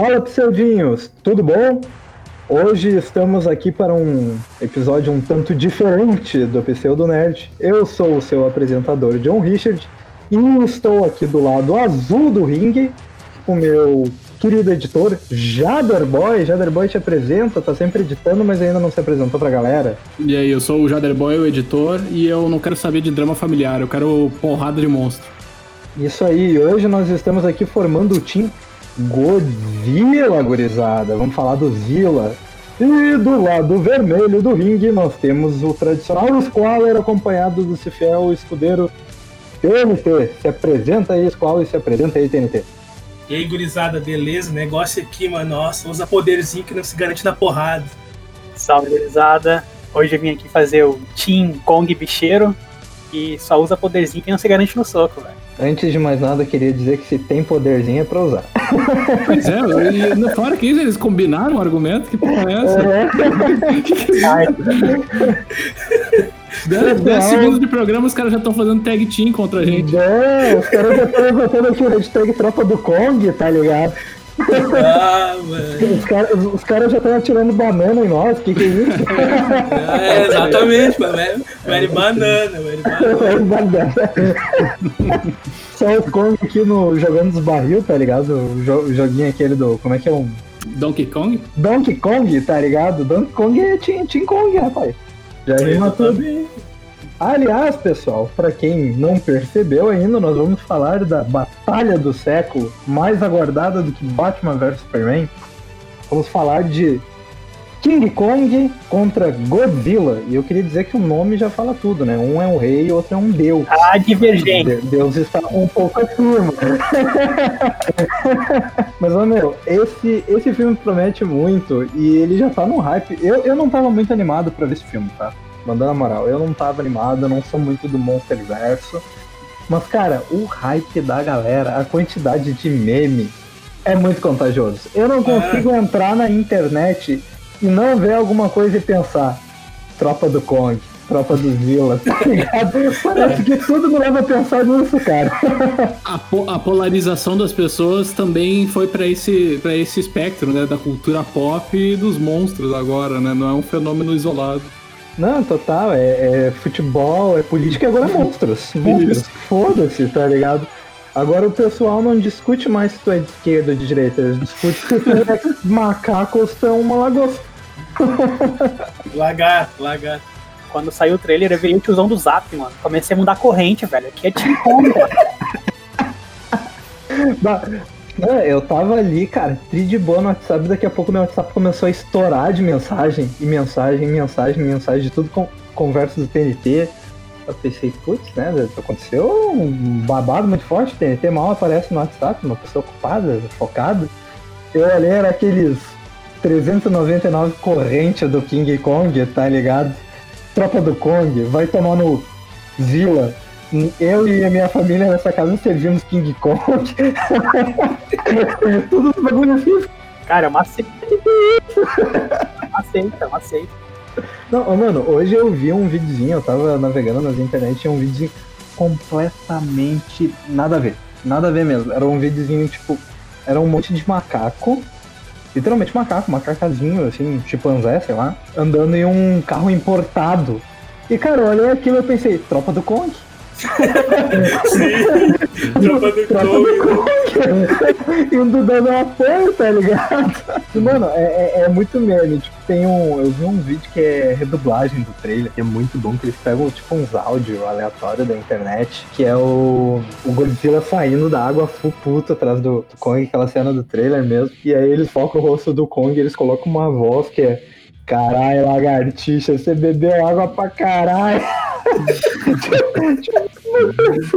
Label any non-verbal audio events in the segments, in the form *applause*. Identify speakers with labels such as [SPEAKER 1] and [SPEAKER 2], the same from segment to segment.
[SPEAKER 1] Fala, pseudinhos, tudo bom? Hoje estamos aqui para um episódio um tanto diferente do Pseudo Nerd. Eu sou o seu apresentador, John Richard, e estou aqui do lado azul do ringue, com o meu querido editor, Jaderboy. Jaderboy te apresenta, tá sempre editando, mas ainda não se apresentou pra galera.
[SPEAKER 2] E aí, eu sou o Jaderboy, o editor, e eu não quero saber de drama familiar, eu quero porrada de monstro.
[SPEAKER 1] Isso aí, hoje nós estamos aqui formando o time Godzilla, gurizada. Vamos falar do Zilla. E do lado vermelho do ringue nós temos o tradicional Squaller acompanhado do Cifiel escudeiro TNT. Se apresenta aí, Squaller, se apresenta aí, TNT.
[SPEAKER 3] E aí, gurizada, beleza? Negócio aqui, mano, nossa, usa poderzinho que não se garante na porrada.
[SPEAKER 4] Salve, gurizada. Hoje eu vim aqui fazer o Team Kong bicheiro e só usa poderzinho que não se garante no soco, velho.
[SPEAKER 1] Antes de mais nada, eu queria dizer que se tem poderzinho é pra usar.
[SPEAKER 2] Pois é, e no fora que isso, eles combinaram o argumento, que porra é essa? *laughs* Dez, dez segundos de programa, os caras já estão fazendo tag team contra a gente.
[SPEAKER 1] É, os caras já estão levantando aqui o hashtag tropa do Kong, tá ligado?
[SPEAKER 3] Ah, mano.
[SPEAKER 1] Os caras os caras já estão atirando banana em nós, que que é isso? *laughs*
[SPEAKER 3] É, exatamente, mano. Very, very banana, very banana. *laughs*
[SPEAKER 1] Banana. Só o Kong aqui no, jogando os barril, tá ligado? O, jo- o joguinho aquele do. Como é que é um.
[SPEAKER 2] Donkey Kong?
[SPEAKER 1] Donkey Kong, tá ligado? Donkey Kong é Team, Kong, rapaz. Já rima tudo. Aliás, pessoal, pra quem não percebeu ainda, nós vamos falar da batalha do século, mais aguardada do que Batman vs Superman. Vamos falar de King Kong contra Godzilla. E eu queria dizer que o nome já fala tudo, né? Um é um rei e outro é um deus.
[SPEAKER 4] Ah, divergente.
[SPEAKER 1] De- Deus está um pouco acima. *laughs* Mas, ô, meu, esse, esse filme promete muito e ele já tá no hype. Eu, eu não tava muito animado pra ver esse filme, tá? Mandando a moral, eu não tava animado, eu não sou muito do Monsterverso. Mas, cara, o hype da galera, a quantidade de meme é muito contagioso. Eu não consigo entrar na internet e não ver alguma coisa e pensar: Tropa do Kong, Tropa do Zilla, *laughs* tá ligado? Parece que tudo me leva a pensar nisso, cara. *laughs*
[SPEAKER 2] A, po- a polarização das pessoas também foi pra esse, pra esse espectro, né? Da cultura pop e dos monstros agora, né? Não é um fenômeno isolado.
[SPEAKER 1] Não, total, é, é futebol, é política e agora é monstros. *laughs* Monstros, foda-se, tá ligado? Agora o pessoal não discute mais se tu é de esquerda ou de direita, eles discutem se tu é *laughs* macaco ou se tu é uma lagosta. *laughs*
[SPEAKER 3] Lagarto, lagarto.
[SPEAKER 4] Quando saiu o trailer, eu vi o tiozão do Zap, mano. Comecei a mudar corrente, velho. Aqui é Team Kong,
[SPEAKER 1] É, eu tava ali, cara, tri de boa no WhatsApp, daqui a pouco meu WhatsApp começou a estourar de mensagem, e mensagem, mensagem, mensagem, de tudo com conversa do TNT. Eu pensei, putz, né, aconteceu um babado muito forte, TNT mal aparece no WhatsApp, uma pessoa ocupada, focada. Eu olhei, era aqueles 399 corrente do King Kong, tá ligado? Tropa do Kong, vai tomar no Zilla. Eu e a minha família nessa casa servimos King Kong. *laughs* Tudo bagulho assim.
[SPEAKER 4] Cara, é uma seita. Uma seita, uma seita.
[SPEAKER 1] Não, mano, hoje eu vi um videozinho, eu tava navegando nas internet, tinha um videozinho completamente nada a ver. Nada a ver mesmo. Era um videozinho, tipo, era um monte de macaco. Literalmente macaco, macacazinho, assim, chimpanzé, sei lá, andando em um carro importado. E, cara, eu olhei aquilo e eu pensei, tropa do Kong.
[SPEAKER 3] Sim, do Kong.
[SPEAKER 1] Indo dando apoio, tá ligado? Mano, é, é, é muito meme. Tipo, tem um. Eu vi um vídeo que é redublagem do trailer, que é muito bom, que eles pegam tipo uns áudios aleatórios da internet, que é o, o Godzilla saindo da água full puto atrás do, do Kong, aquela cena do trailer mesmo. E aí eles focam o rosto do Kong e eles colocam uma voz que é. Caralho, lagartixa, você bebeu água pra caralho. *laughs*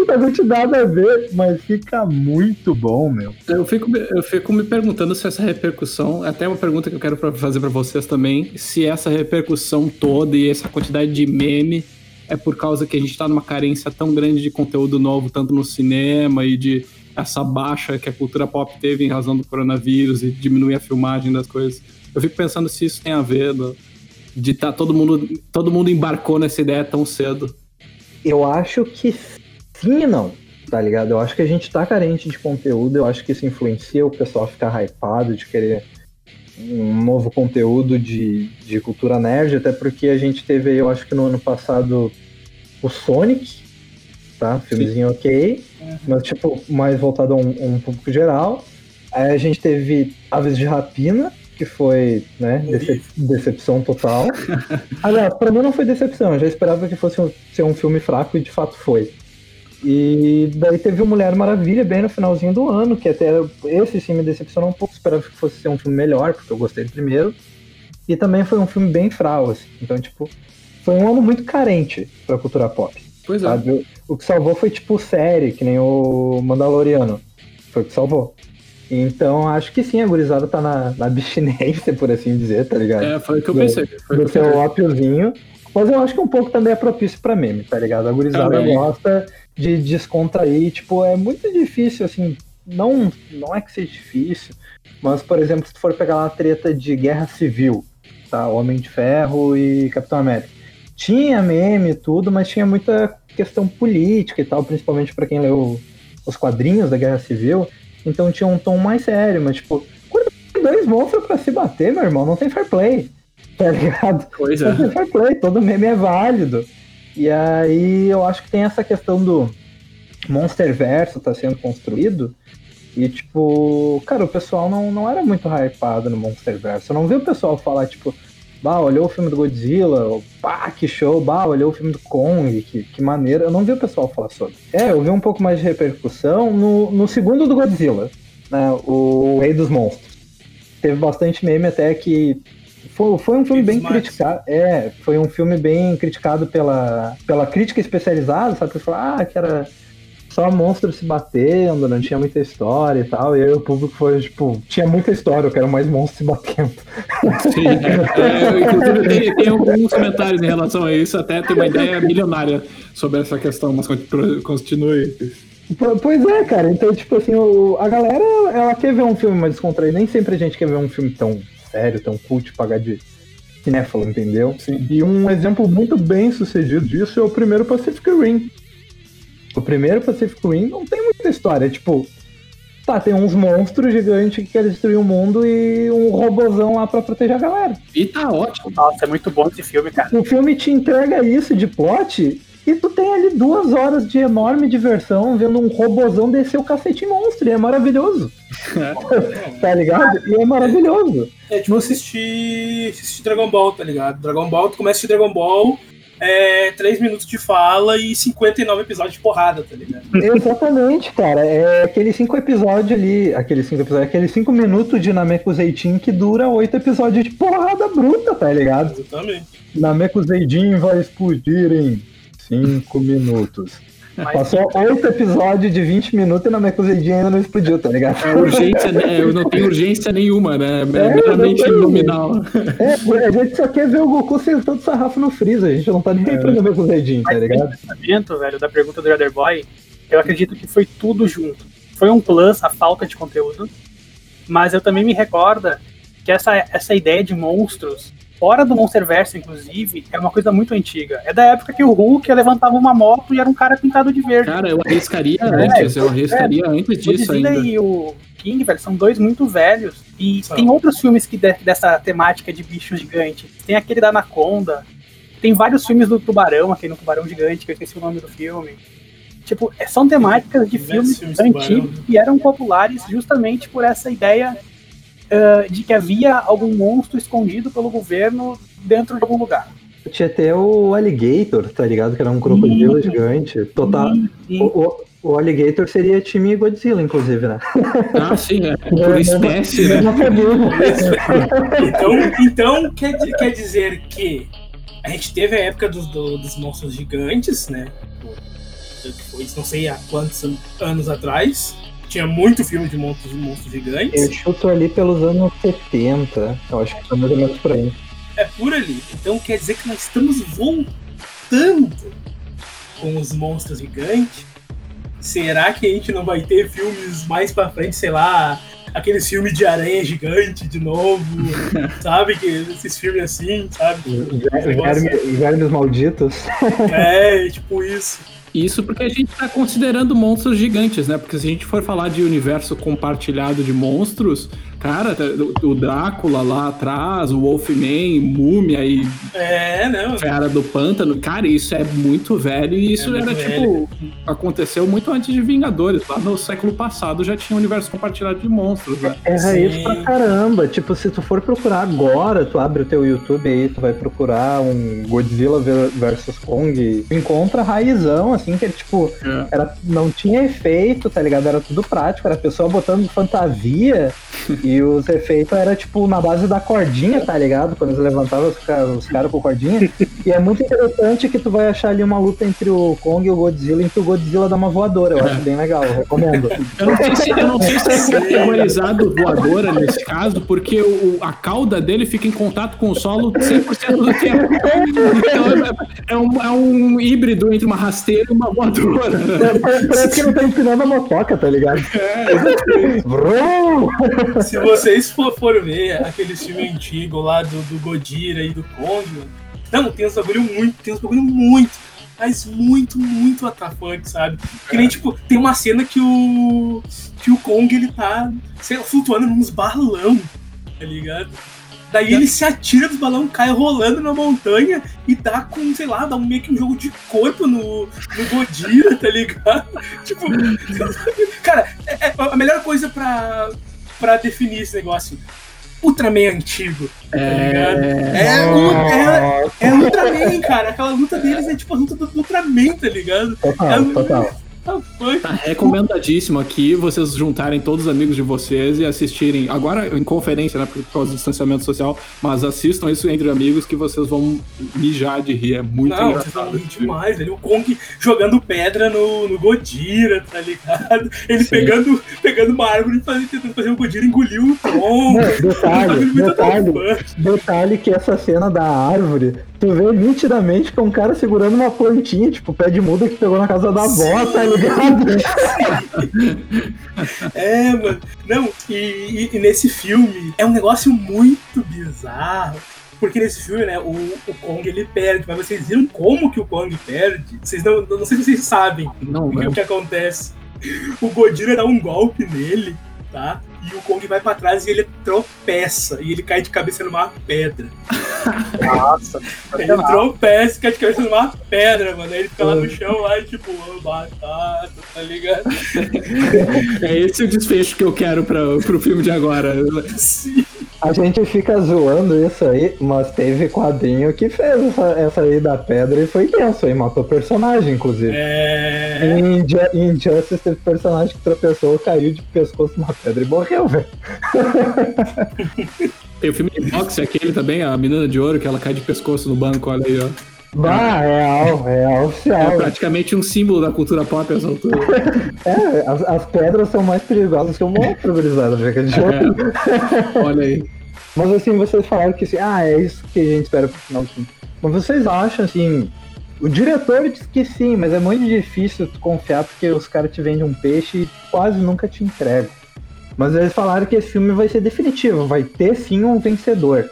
[SPEAKER 1] Não tem nada a ver, mas fica muito bom, meu.
[SPEAKER 2] Eu fico, me- eu fico me perguntando se essa repercussão, até uma pergunta que eu quero fazer pra vocês também, se essa repercussão toda e essa quantidade de meme é por causa que a gente tá numa carência tão grande de conteúdo novo, tanto no cinema e de essa baixa que a cultura pop teve em razão do coronavírus e diminuir a filmagem das coisas. Eu fico pensando se isso tem a ver do- de tá todo mundo, todo mundo embarcou nessa ideia tão cedo.
[SPEAKER 1] Eu acho que sim e não. tá ligado? Eu acho que a gente tá carente de conteúdo, eu acho que isso influencia o pessoal a ficar hypado, de querer um novo conteúdo de, de cultura nerd, até porque a gente teve, eu acho que no ano passado, o Sonic, tá? Filmezinho ok, mas tipo, mais voltado a um, um público geral. Aí a gente teve Aves de Rapina, que foi, né, decep- decepção total. *laughs* Aliás, pra mim não foi decepção, eu já esperava que fosse um- ser um filme fraco e de fato foi. E daí teve o Mulher Maravilha bem no finalzinho do ano, que até esse sim me decepcionou um pouco, esperava que fosse ser um filme melhor, porque eu gostei do primeiro. E também foi um filme bem fral, assim. Então, tipo, foi um ano muito carente pra cultura pop.
[SPEAKER 2] Pois é.
[SPEAKER 1] Sabe? O, o que salvou foi tipo série, que nem o Mandaloriano. Foi o que salvou. Então acho que sim, a gurizada tá na, na abstinência, por assim dizer, tá ligado?
[SPEAKER 2] É, foi o que eu
[SPEAKER 1] Do-
[SPEAKER 2] pensei. Foi
[SPEAKER 1] Do seu ópiozinho. Mas eu acho que um pouco também é propício pra meme, tá ligado? A gurizada gosta de descontrair, tipo, é muito difícil, assim, não, não é que seja difícil, mas, por exemplo, se tu for pegar lá a treta de guerra civil, tá? Homem de Ferro e Capitão América. Tinha meme e tudo, mas tinha muita questão política e tal, principalmente pra quem leu os quadrinhos da Guerra Civil. Então tinha um tom mais sério, mas tipo, quando tem dois monstros pra se bater, meu irmão, não tem fair play. Tá ligado?
[SPEAKER 2] Pois
[SPEAKER 1] Não
[SPEAKER 2] é.
[SPEAKER 1] tem fair play, todo meme é válido. E aí eu acho que tem essa questão do Monster Verso tá sendo construído. E tipo, cara, o pessoal não, não era muito hypado no Monster Verso. Eu não vi o pessoal falar, tipo, bah, olhou o filme do Godzilla, ou, pá, que show, bah, olhou o filme do Kong, que, que maneiro. Eu não vi o pessoal falar sobre. É, eu vi um pouco mais de repercussão no, no segundo do Godzilla, né? O Rei dos Monstros. Teve bastante meme até que. Foi, foi um filme bem
[SPEAKER 3] Mares.
[SPEAKER 1] criticado. É, foi um filme bem criticado pela, pela crítica especializada, sabe? Porque falou, ah, que era só monstros se batendo, não tinha muita história e tal. E aí o público foi, tipo, tinha muita história, eu quero mais monstros se batendo.
[SPEAKER 2] Sim, é. É, inclusive, tem, tem alguns comentários em relação a isso, até tem uma ideia milionária sobre essa questão, mas continue- continue.
[SPEAKER 1] Po- Pois é, cara. Então, tipo assim, o- a galera, ela quer ver um filme mais descontraído. Nem sempre a gente quer ver um filme tão sério, tão cult, pagar de cinéfalo, entendeu? E um exemplo muito bem sucedido disso é o primeiro Pacific Rim. O primeiro Pacific Rim não tem muita história. Tipo, tá, tem uns monstros gigantes que querem destruir o mundo e um robozão lá pra proteger a galera.
[SPEAKER 2] E tá ótimo.
[SPEAKER 4] Nossa, é muito bom esse filme, cara.
[SPEAKER 1] O filme te entrega isso de plot e tu tem ali duas horas de enorme diversão vendo um robozão descer o cacete monstro. E é maravilhoso. *laughs* tá ligado? E é maravilhoso.
[SPEAKER 3] É tipo assistir, assistir Dragon Ball, tá ligado? Dragon Ball, tu começa a assistir Dragon Ball, é 3 minutos de fala e 59 episódios de porrada, tá ligado?
[SPEAKER 1] Exatamente, cara. É aqueles cinco episódios ali. Aqueles cinco episódios, aqueles cinco minutos de Nameku Zeitin que dura oito episódios de porrada bruta, tá ligado?
[SPEAKER 3] Exatamente.
[SPEAKER 1] Nameku Zeidin vai explodir em cinco minutos.
[SPEAKER 4] Mas,
[SPEAKER 1] Passou oito episódios de 20 minutos e Nameku Zeidin ainda não explodiu, tá ligado?
[SPEAKER 2] É urgência, né? Eu não tenho urgência nenhuma, né? É meramente
[SPEAKER 1] não tem.
[SPEAKER 2] nominal.
[SPEAKER 1] É, a gente só quer ver o Goku sentando sarrafo no Freeza, a gente não tá nem aí pra ver com o Zeidin, tá ligado?
[SPEAKER 4] esse pensamento, velho, da pergunta do Other Boy, eu acredito que foi tudo junto. Foi um plus a falta de conteúdo, mas eu também me recorda que essa, essa ideia de monstros, fora do Monsterverse, inclusive, é uma coisa muito antiga. É da época que o Hulk levantava uma moto e era um cara pintado de verde.
[SPEAKER 2] Cara, eu arriscaria antes, eu arriscaria antes
[SPEAKER 4] O
[SPEAKER 2] disso ainda.
[SPEAKER 4] e o King, velho, são dois muito velhos. E
[SPEAKER 3] São.
[SPEAKER 4] tem outros filmes que de- dessa temática de bichos gigantes. Tem aquele da Anaconda. Tem vários filmes do Tubarão, aquele no Tubarão Gigante, que eu esqueci o nome do filme. Tipo, é- são temáticas de filmes
[SPEAKER 3] filmes
[SPEAKER 4] antigos
[SPEAKER 3] Tubarão.
[SPEAKER 4] que eram populares justamente por essa ideia ah, de que havia algum monstro escondido pelo governo dentro de algum lugar.
[SPEAKER 1] Tinha até o Alligator, tá ligado? Que era um crocodilo
[SPEAKER 4] Sim.
[SPEAKER 1] gigante. Total.
[SPEAKER 4] E- e-
[SPEAKER 1] O, o- o Alligator seria time Godzilla, inclusive, né?
[SPEAKER 2] Ah, sim, é. Por espécie, né?
[SPEAKER 1] Família.
[SPEAKER 3] Então, então quer, quer dizer que a gente teve a época dos, do- dos monstros gigantes, né? Foi, não sei há quantos an- anos atrás. Tinha muito filme de monstros, monstros
[SPEAKER 1] Eu
[SPEAKER 3] gigantes.
[SPEAKER 1] chuto ali pelos anos 70. Eu acho que tá mais ou menos por aí.
[SPEAKER 3] É por ali. Então quer dizer que nós estamos voltando com os monstros gigantes. Será que a gente não vai ter filmes mais pra frente, sei lá, aqueles filmes de aranha gigante de novo, *laughs* sabe? Que esses filmes assim, sabe?
[SPEAKER 1] Verme- Vermes malditos.
[SPEAKER 3] É, tipo isso.
[SPEAKER 2] Isso porque a gente está considerando monstros gigantes, né? Porque se a gente for falar de universo compartilhado de monstros, cara, tá, o Drácula lá atrás, o Wolfman, Múmia e
[SPEAKER 3] É, não.
[SPEAKER 2] Fera do Pântano, cara, isso é muito velho e isso
[SPEAKER 3] É
[SPEAKER 2] era tipo. Aconteceu muito antes de Vingadores. Lá no século passado já tinha um universo compartilhado de monstros, né?
[SPEAKER 1] É
[SPEAKER 3] Sim.
[SPEAKER 1] raiz pra caramba. Tipo, se tu for procurar agora, tu abre o teu YouTube aí, tu vai procurar um Godzilla ver- versus Kong, tu encontra raizão, assim, que tipo,
[SPEAKER 2] É.
[SPEAKER 1] era, não tinha efeito, tá ligado? Era tudo prático, era a pessoa botando fantasia e *laughs* os efeitos era tipo na base da cordinha, tá ligado? Quando eles levantavam os, ca- os caras com cordinha. E é muito interessante que tu vai achar ali uma luta entre o Kong e o Godzilla, em que o Godzilla dá uma voadora. Eu acho bem legal, eu recomendo.
[SPEAKER 2] Eu não sei se, eu não sei se é categorizado voadora nesse caso, porque o, a cauda dele fica em contato com o solo 100% do tempo. Então é, é um, é um híbrido entre uma rasteira e uma voadora. né?
[SPEAKER 1] Parece que ele tá empinando a motoca, tá ligado? Vrum!
[SPEAKER 3] Se *laughs* vocês for, for ver aquele filme antigo lá do, do Godira e do Kong, mano, não, tem uns bagulho muito, tem uns bagulho muito, mas muito, muito atafante, sabe? Que nem, tipo, tem uma cena que o. que o Kong ele tá, sei lá, flutuando nos balão, tá ligado? Daí ele se atira dos balão, cai rolando na montanha e dá com, sei lá, dá um meio que um jogo de corpo no, no Godira, tá ligado? *laughs* Tipo, *laughs* cara, é- é a melhor coisa pra, pra definir esse negócio. Ultraman antigo. Tá ligado? É, o- é, é Ultraman, cara. Aquela luta deles é tipo a luta do Ultraman, tá ligado?
[SPEAKER 1] Total, total.
[SPEAKER 3] Tá.
[SPEAKER 2] Tá recomendadíssimo aqui vocês juntarem todos os amigos de vocês e assistirem, agora em conferência, né, por causa do distanciamento social, mas assistam isso entre amigos que vocês vão mijar de rir, é muito
[SPEAKER 3] Não, vocês vão
[SPEAKER 2] engraçado.
[SPEAKER 3] rir demais, ali. O Kong jogando pedra no, no Godira, tá ligado? Ele
[SPEAKER 2] Sim.
[SPEAKER 3] pegando, pegando uma árvore e fazendo, tentando fazer o Godira engolir o tronco.
[SPEAKER 1] Não, *laughs* detalhe,
[SPEAKER 3] muito
[SPEAKER 1] detalhe. Detalhe que essa cena da árvore, tu vê nitidamente que é um cara segurando uma plantinha, tipo pé de muda que pegou na casa da avó, tá ligado? *laughs*
[SPEAKER 3] É, mano. Não, e, e- e nesse filme é um negócio muito bizarro. Porque nesse filme, né, o, o Kong ele perde, mas vocês viram como que o Kong perde? Vocês não, não sei se vocês sabem
[SPEAKER 2] Não,
[SPEAKER 3] o que, o que acontece. O Godira dá um golpe nele, tá? E o Kong vai pra trás e ele tropeça. E ele cai de cabeça numa pedra.
[SPEAKER 4] Nossa, *laughs*
[SPEAKER 3] Ele tropeça e cai de cabeça numa pedra, mano. Aí ele fica lá no chão, lá e tipo, "Ô, batata, tá ligado? *laughs*
[SPEAKER 2] é esse o desfecho que eu quero pra, pro filme de agora. *laughs*
[SPEAKER 3] Sim.
[SPEAKER 1] A gente fica zoando isso aí, mas teve quadrinho que fez essa, essa aí da pedra e foi tenso, e matou personagem, inclusive.
[SPEAKER 3] É.
[SPEAKER 1] Em Inju- em Injustice teve personagem que tropeçou, caiu de pescoço numa pedra e morreu, velho.
[SPEAKER 2] Tem o filme de boxe, aquele também, a menina de ouro, que ela cai de pescoço no banco, olha aí, ó.
[SPEAKER 1] Bah, real, real,
[SPEAKER 2] É
[SPEAKER 1] oficial.
[SPEAKER 2] praticamente um símbolo da cultura pop essa altura. *laughs*
[SPEAKER 1] É, as, as pedras são mais perigosas que o monstro, gurizada, olho.
[SPEAKER 2] É. *laughs* Olha aí.
[SPEAKER 1] Mas assim, vocês falaram que assim, ah, é isso que a gente espera pro final do filme. Mas vocês acham assim. O diretor diz que sim, mas é muito difícil tu confiar porque os caras te vendem um peixe e quase nunca te entregam. Mas eles falaram que esse filme vai ser definitivo, vai ter sim um vencedor.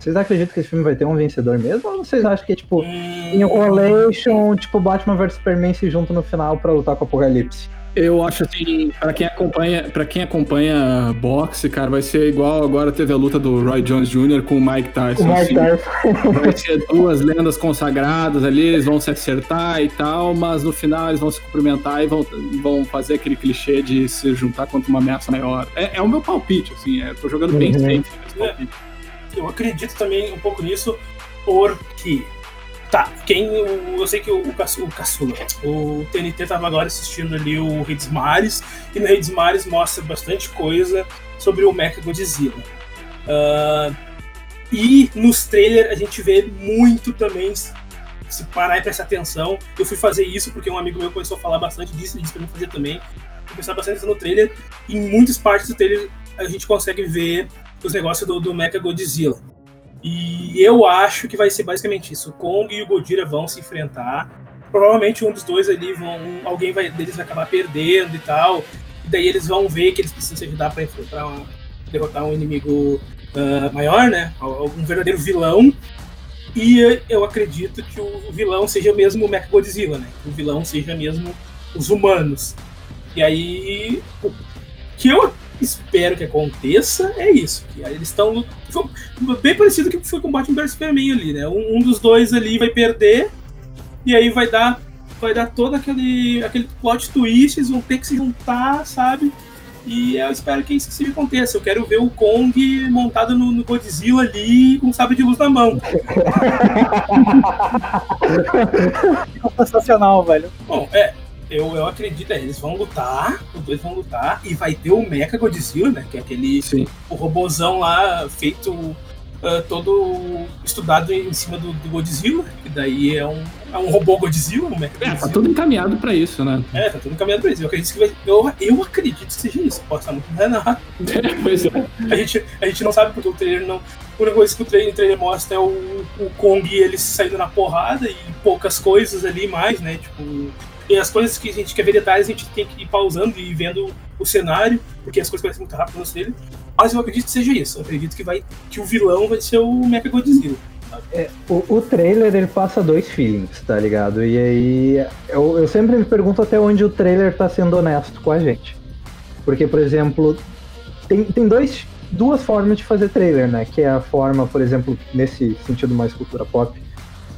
[SPEAKER 1] Vocês acreditam que esse filme vai ter um vencedor mesmo? Ou vocês acham que é tipo
[SPEAKER 3] Hum,
[SPEAKER 1] Enrolation, tipo Batman vs Superman se juntam no final pra lutar com o Apocalipse?
[SPEAKER 2] Eu acho assim, pra quem acompanha, para quem acompanha boxe, cara, vai ser igual agora teve a luta do Roy Jones Jr. com o Mike Tyson.
[SPEAKER 1] O Mike
[SPEAKER 2] assim.
[SPEAKER 1] Tyson.
[SPEAKER 2] Vai ser duas lendas consagradas ali, eles vão se acertar e tal, mas no final eles vão se cumprimentar e vão, vão fazer aquele clichê de se juntar contra uma ameaça maior. É, é o meu palpite, assim, é, tô jogando bem
[SPEAKER 1] Uhum.
[SPEAKER 2] safe nesse palpite.
[SPEAKER 3] Eu acredito também um pouco nisso, porque. Tá, quem. o- Eu sei que o, o, Caçu- o Caçula, o TNT tava agora assistindo ali o dos Mares, e no dos Mares mostra bastante coisa sobre o Mecha Godzilla. Ah, e nos trailers a gente vê muito também, se parar e prestar atenção. Eu fui fazer isso porque um amigo meu começou a falar bastante disso, e disse pra mim fazer também. Eu prestar bastante no trailer, e em muitas partes do trailer a gente consegue ver os negócios do, do Mecha Godzilla. E eu acho que vai ser basicamente isso. O Kong e o Godzilla vão se enfrentar. Provavelmente um dos dois ali vão. Alguém vai, deles vai acabar perdendo e tal. E daí eles vão ver que eles precisam se ajudar para enfrentar uma- derrotar um inimigo ah, maior, né? Um verdadeiro vilão. E eu acredito que o vilão seja mesmo o Mechagodzilla, né? Que o vilão seja mesmo os humanos. E aí, que eu espero que aconteça é isso. Que eles estão. Bem parecido com o que foi com o Batman vs Superman ali, né? Um, um, dos dois ali vai perder, e aí vai dar. Vai dar todo aquele, aquele plot twist, eles vão ter que se juntar, sabe? E eu espero que isso aconteça. Eu quero ver o Kong montado no, no Godzilla ali com um sabre de luz na mão. *laughs*
[SPEAKER 4] Sensacional, velho.
[SPEAKER 3] Bom, é, eu, eu acredito, é, eles vão lutar, os dois vão lutar, e vai ter o Mecha Godzilla, né? Que é aquele
[SPEAKER 2] Sim.
[SPEAKER 3] o robozão lá feito uh, todo estudado em cima do, do, Godzilla, que daí é um, é um robô Godzilla, um Mecha
[SPEAKER 2] Godzilla. É, tá tudo encaminhado pra isso, né?
[SPEAKER 3] É, tá tudo encaminhado pra isso. Eu acredito que, vai, eu, eu acredito que seja isso. Pode estar muito enganado. *laughs*
[SPEAKER 2] É, pois é.
[SPEAKER 3] A gente, a gente não sabe porque o trailer não. A única coisa que o trailer, o trailer mostra é o, o Kong ele saindo na porrada e poucas coisas ali mais, né? Tipo, e as coisas que a gente quer ver detalhes, a gente tem que ir pausando e vendo o cenário, porque as coisas parecem muito rápidas dele. Mas eu acredito que seja isso. Eu acredito que, vai, que o vilão vai ser o Mecha Godzilla.
[SPEAKER 1] É, o, o, trailer ele passa dois feelings, tá ligado? E aí eu, eu sempre me pergunto até onde o trailer tá sendo honesto com a gente. Porque, por exemplo, tem, tem dois, duas formas de fazer trailer, né? Que é a forma, por exemplo, nesse sentido mais cultura pop,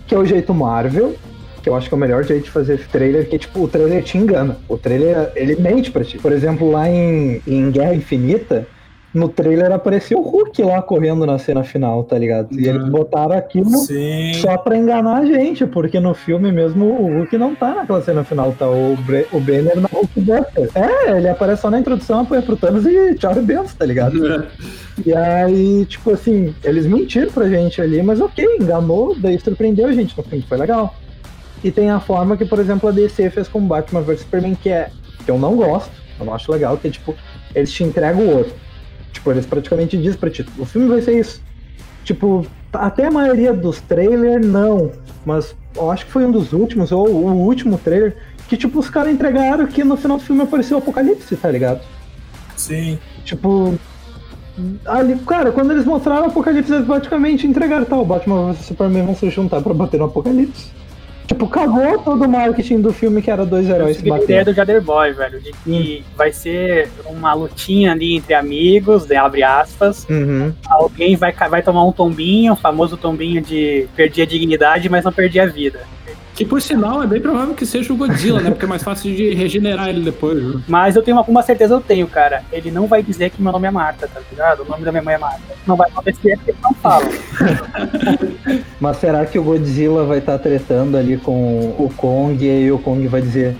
[SPEAKER 1] que é o jeito Marvel, que eu acho que é o melhor jeito de fazer trailer, que tipo, o trailer te engana. O trailer, ele mente pra ti. Por exemplo, lá em, em Guerra Infinita, no trailer apareceu o Hulk lá correndo na cena final, tá ligado? E eles botaram aquilo
[SPEAKER 3] Sim.
[SPEAKER 1] só pra enganar a gente, porque no filme mesmo o Hulk não tá naquela cena final, tá o, Bre o Banner na Hulk Buster. É, ele aparece só na introdução, apoia pro Thanos e tchau e benção, tá ligado? É. *laughs* E aí, tipo assim, eles mentiram pra gente ali, mas ok, enganou, daí surpreendeu a gente no filme, foi legal. E tem a forma que, por exemplo, a DC fez com Batman vs Superman, que é que eu não gosto, eu não acho legal, que é tipo, eles te entregam o outro. Tipo, eles praticamente dizem pra ti, o filme vai ser isso. Tipo, até a maioria dos trailers não, mas eu acho que foi um dos últimos, ou o último trailer, que tipo, os caras entregaram que no final do filme apareceu o Apocalipse, tá ligado?
[SPEAKER 3] Sim.
[SPEAKER 1] Tipo, ali, cara, quando eles mostraram o Apocalipse, eles praticamente entregaram, tá, o Batman vs Superman vão se juntar pra bater no Apocalipse. Tipo, cagou todo o marketing do filme que era dois heróis
[SPEAKER 4] se batendo. ideia do Jader Boy, velho, de que hum. vai ser uma lutinha ali entre amigos, de abre aspas.
[SPEAKER 1] Uhum.
[SPEAKER 4] Alguém vai, vai tomar um tombinho, o famoso tombinho de perder a dignidade, mas não perder a vida.
[SPEAKER 2] Que por sinal é bem provável que seja o Godzilla, né? Porque é mais fácil de regenerar ele depois. Viu?
[SPEAKER 4] Mas eu tenho uma, uma certeza, eu tenho, cara. Ele não vai dizer que meu nome é Marta, tá ligado? O nome da minha mãe é Marta. Não vai acontecer porque ele não fala. *laughs*
[SPEAKER 1] Mas será que o Godzilla vai estar tá tretando ali com o Kong e aí o Kong vai dizer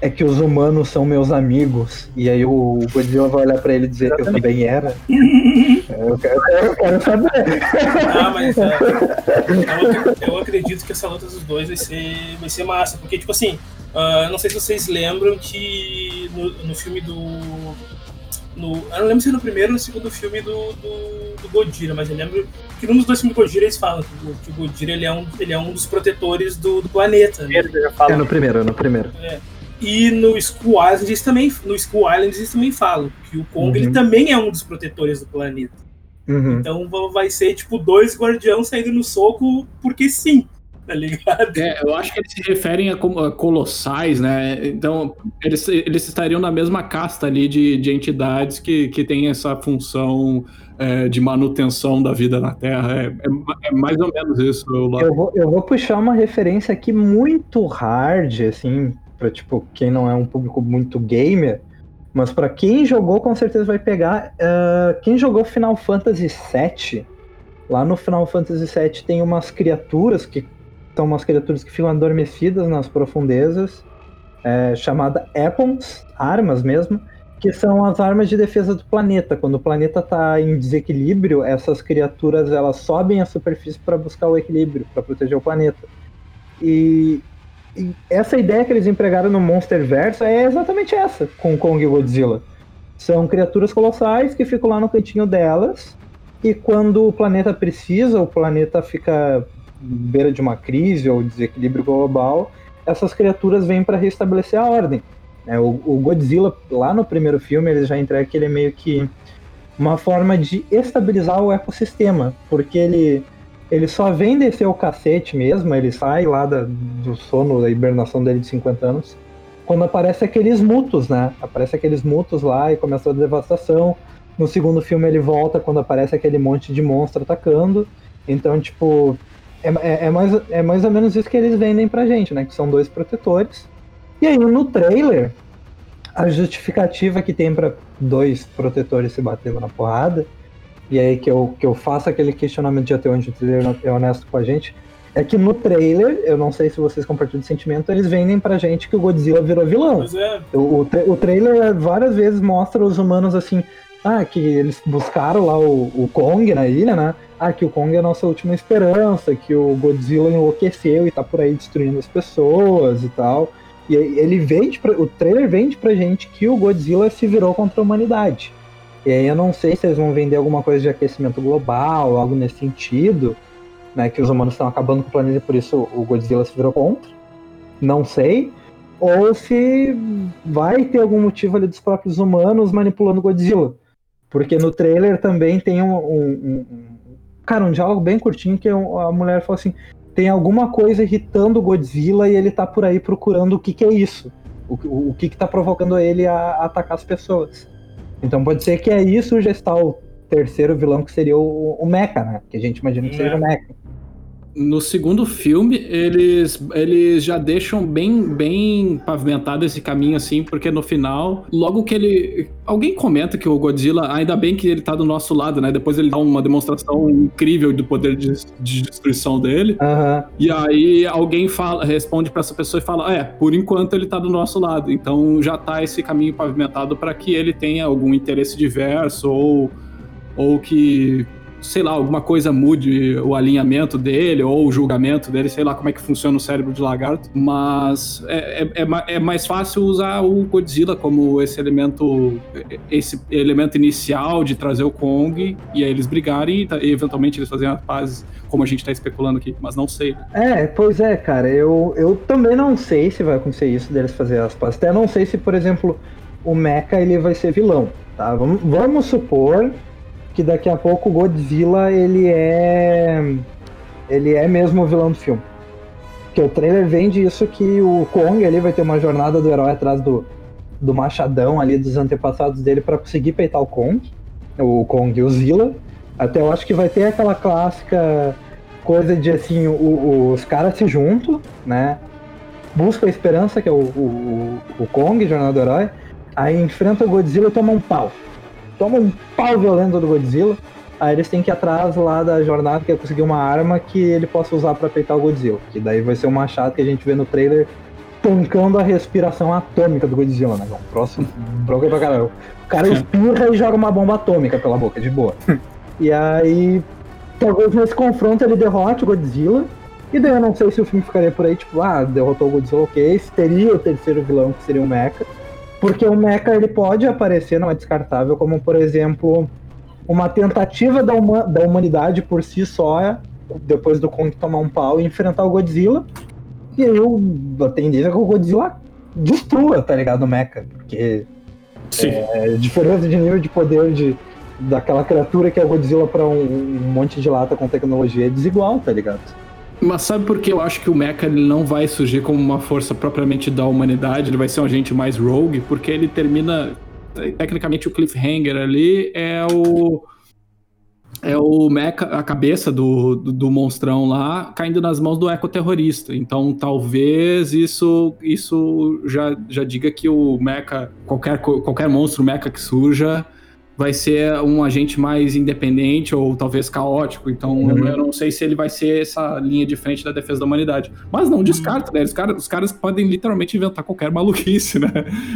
[SPEAKER 1] é que os humanos são meus amigos. E aí o Godzilla vai olhar pra ele e dizer que eu também era. eu, quero, eu quero saber.
[SPEAKER 3] Ah, mas é, eu, eu, acredito que essa luta dos dois vai ser, vai ser massa. Porque, tipo assim, uh, não sei se vocês lembram que no, no filme do. No, eu não lembro se é no primeiro ou no segundo filme do, do, do Godira, mas eu lembro que num dos dois filmes do Godira eles falam que o, que o Godira ele é, um, ele é um dos protetores do, do planeta. Né?
[SPEAKER 1] É no primeiro, é no primeiro.
[SPEAKER 3] É. E no School Island eles também, no School Island eles também falam que o Kong uhum. ele também é um dos protetores do planeta.
[SPEAKER 1] Uhum.
[SPEAKER 3] Então vai ser tipo dois guardiões saindo no soco porque sim. Tá ligado?
[SPEAKER 2] É, eu acho que eles se referem a, colossais, né? Então, eles, eles estariam na mesma casta ali de, de entidades que, que tem essa função é, de manutenção da vida na Terra. É, é, é mais ou menos isso.
[SPEAKER 1] Eu vou, eu vou puxar uma referência aqui muito hard, assim, para tipo quem não é um público muito gamer, mas para quem jogou com certeza vai pegar. Uh, quem jogou Final Fantasy VII, lá no Final Fantasy VII tem umas criaturas que são umas criaturas que ficam adormecidas nas profundezas, é, chamada Epons, armas mesmo, que são as armas de defesa do planeta. Quando o planeta está em desequilíbrio, essas criaturas elas sobem à superfície para buscar o equilíbrio, para proteger o planeta. E essa ideia que eles empregaram no Monsterverse é exatamente essa, com Kong e Godzilla. São criaturas colossais que ficam lá no cantinho delas, e quando o planeta precisa, o planeta fica beira de uma crise ou desequilíbrio global, essas criaturas vêm para restabelecer a ordem. É, o, Godzilla, lá no primeiro filme, ele já entrega que ele é meio que uma forma de estabilizar o ecossistema, porque ele ele só vem descer o cacete mesmo, ele sai lá da, do sono, da hibernação dele de 50 anos, quando aparece aqueles mutos, né? Aparece aqueles mutos lá e começa a devastação. No segundo filme ele volta quando aparece aquele monte de monstro atacando. Então, tipo, é, é, é, mais, é mais ou menos isso que eles vendem pra gente, né? Que são dois protetores. E aí no trailer, a justificativa que tem para dois protetores se batendo na porrada, e aí que eu, que eu faço aquele questionamento de até onde o trailer é honesto com a gente, é que no trailer, eu não sei se vocês compartilham o sentimento, eles vendem pra gente que o Godzilla virou vilão.
[SPEAKER 3] Pois é.
[SPEAKER 1] O, o, tra- o trailer várias vezes mostra os humanos assim, ah, que eles buscaram lá o, o Kong na ilha, né? Ah, que o Kong é a nossa última esperança, que o Godzilla enlouqueceu e tá por aí destruindo as pessoas e tal. E ele vende, pra, o trailer vende pra gente que o Godzilla se virou contra a humanidade. E aí eu não sei se eles vão vender alguma coisa de aquecimento global, algo nesse sentido, né? Que os humanos estão acabando com o planeta e por isso o Godzilla se virou contra. Não sei. Ou se vai ter algum motivo ali dos próprios humanos manipulando o Godzilla. Porque no trailer também tem um, um- um- cara, um diálogo bem curtinho que a mulher fala assim: tem alguma coisa irritando o Godzilla e ele tá por aí procurando o que, que é isso. O, o, o que, que tá provocando ele a, a atacar as pessoas. Então pode ser que é isso já está o terceiro vilão, que seria o, o Mecha, né? Que a gente imagina que seja o Mecha.
[SPEAKER 2] No segundo filme, eles, eles já deixam bem, bem pavimentado esse caminho, assim, porque no final, logo que ele. Alguém comenta que o Godzilla, ainda bem que ele tá do nosso lado, né? Depois ele dá uma demonstração incrível do poder de, de destruição dele.
[SPEAKER 1] Aham.
[SPEAKER 2] E aí alguém fala, responde pra essa pessoa e fala: É, por enquanto ele tá do nosso lado. Então já tá esse caminho pavimentado para que ele tenha algum interesse diverso ou, ou que, sei lá, alguma coisa mude o alinhamento dele ou o julgamento dele, sei lá como é que funciona o cérebro de lagarto. Mas é, é, é é mais fácil usar o Godzilla como esse elemento, esse elemento inicial de trazer o Kong e aí eles brigarem e, tá- eventualmente eles fazerem a paz, como a gente tá especulando aqui, mas não sei.
[SPEAKER 1] É, pois é, cara. Eu, eu também não sei se vai acontecer isso deles fazer as pazes. Até não sei se, por exemplo, o Mecha ele vai ser vilão, tá? Vamos, vamos supor que daqui a pouco o Godzilla ele é ele é mesmo o vilão do filme. Que o trailer vende isso que o Kong ali vai ter uma jornada do herói atrás do, do machadão ali dos antepassados dele pra conseguir peitar o Kong, o Kong e o Zilla. Até eu acho que vai ter aquela clássica coisa de assim, o- o- os caras se juntam, né? Busca a esperança, que é o, o, o Kong, Jornada do Herói, aí enfrenta o Godzilla e toma um pau. Toma um pau violento do Godzilla. Aí eles têm que ir atrás lá da jornada, que é conseguir uma arma que ele possa usar pra peitar o Godzilla. Que daí vai ser o machado que a gente vê no trailer tancando a respiração atômica do Godzilla, né? Um próximo bronca pra caralho. O cara espirra e joga uma bomba atômica pela boca, de boa. *laughs* E aí, talvez nesse confronto ele derrote o Godzilla. E daí eu não sei se o filme ficaria por aí, tipo, ah, derrotou o Godzilla, ok. Teria o terceiro vilão, que seria o Mecha. Porque o Mecha ele pode aparecer, não é descartável, como por exemplo, uma tentativa da, huma- da humanidade por si só, depois do Kong tomar um pau e enfrentar o Godzilla. E aí o, a tendência é que o Godzilla destrua, tá ligado, o Mecha. Porque
[SPEAKER 2] Sim.
[SPEAKER 1] é diferença de nível de poder de, daquela criatura que é o Godzilla pra um, um monte de lata com tecnologia é desigual, tá ligado?
[SPEAKER 2] Mas sabe por que eu acho que o Mecha ele não vai surgir como uma força propriamente da humanidade? Ele vai ser um agente mais rogue, porque ele termina. Tecnicamente, o cliffhanger ali é o. É o Mecha, a cabeça do, do, do monstrão lá, caindo nas mãos do ecoterrorista. Então, talvez isso, isso já, já diga que o Mecha, qualquer, qualquer monstro Mecha que surja, vai ser um agente mais independente ou talvez caótico. Então
[SPEAKER 1] Uhum.
[SPEAKER 2] eu não sei se ele vai ser essa linha de frente da defesa da humanidade. Mas não descarta, né? Os caras, os caras podem literalmente inventar qualquer maluquice, né?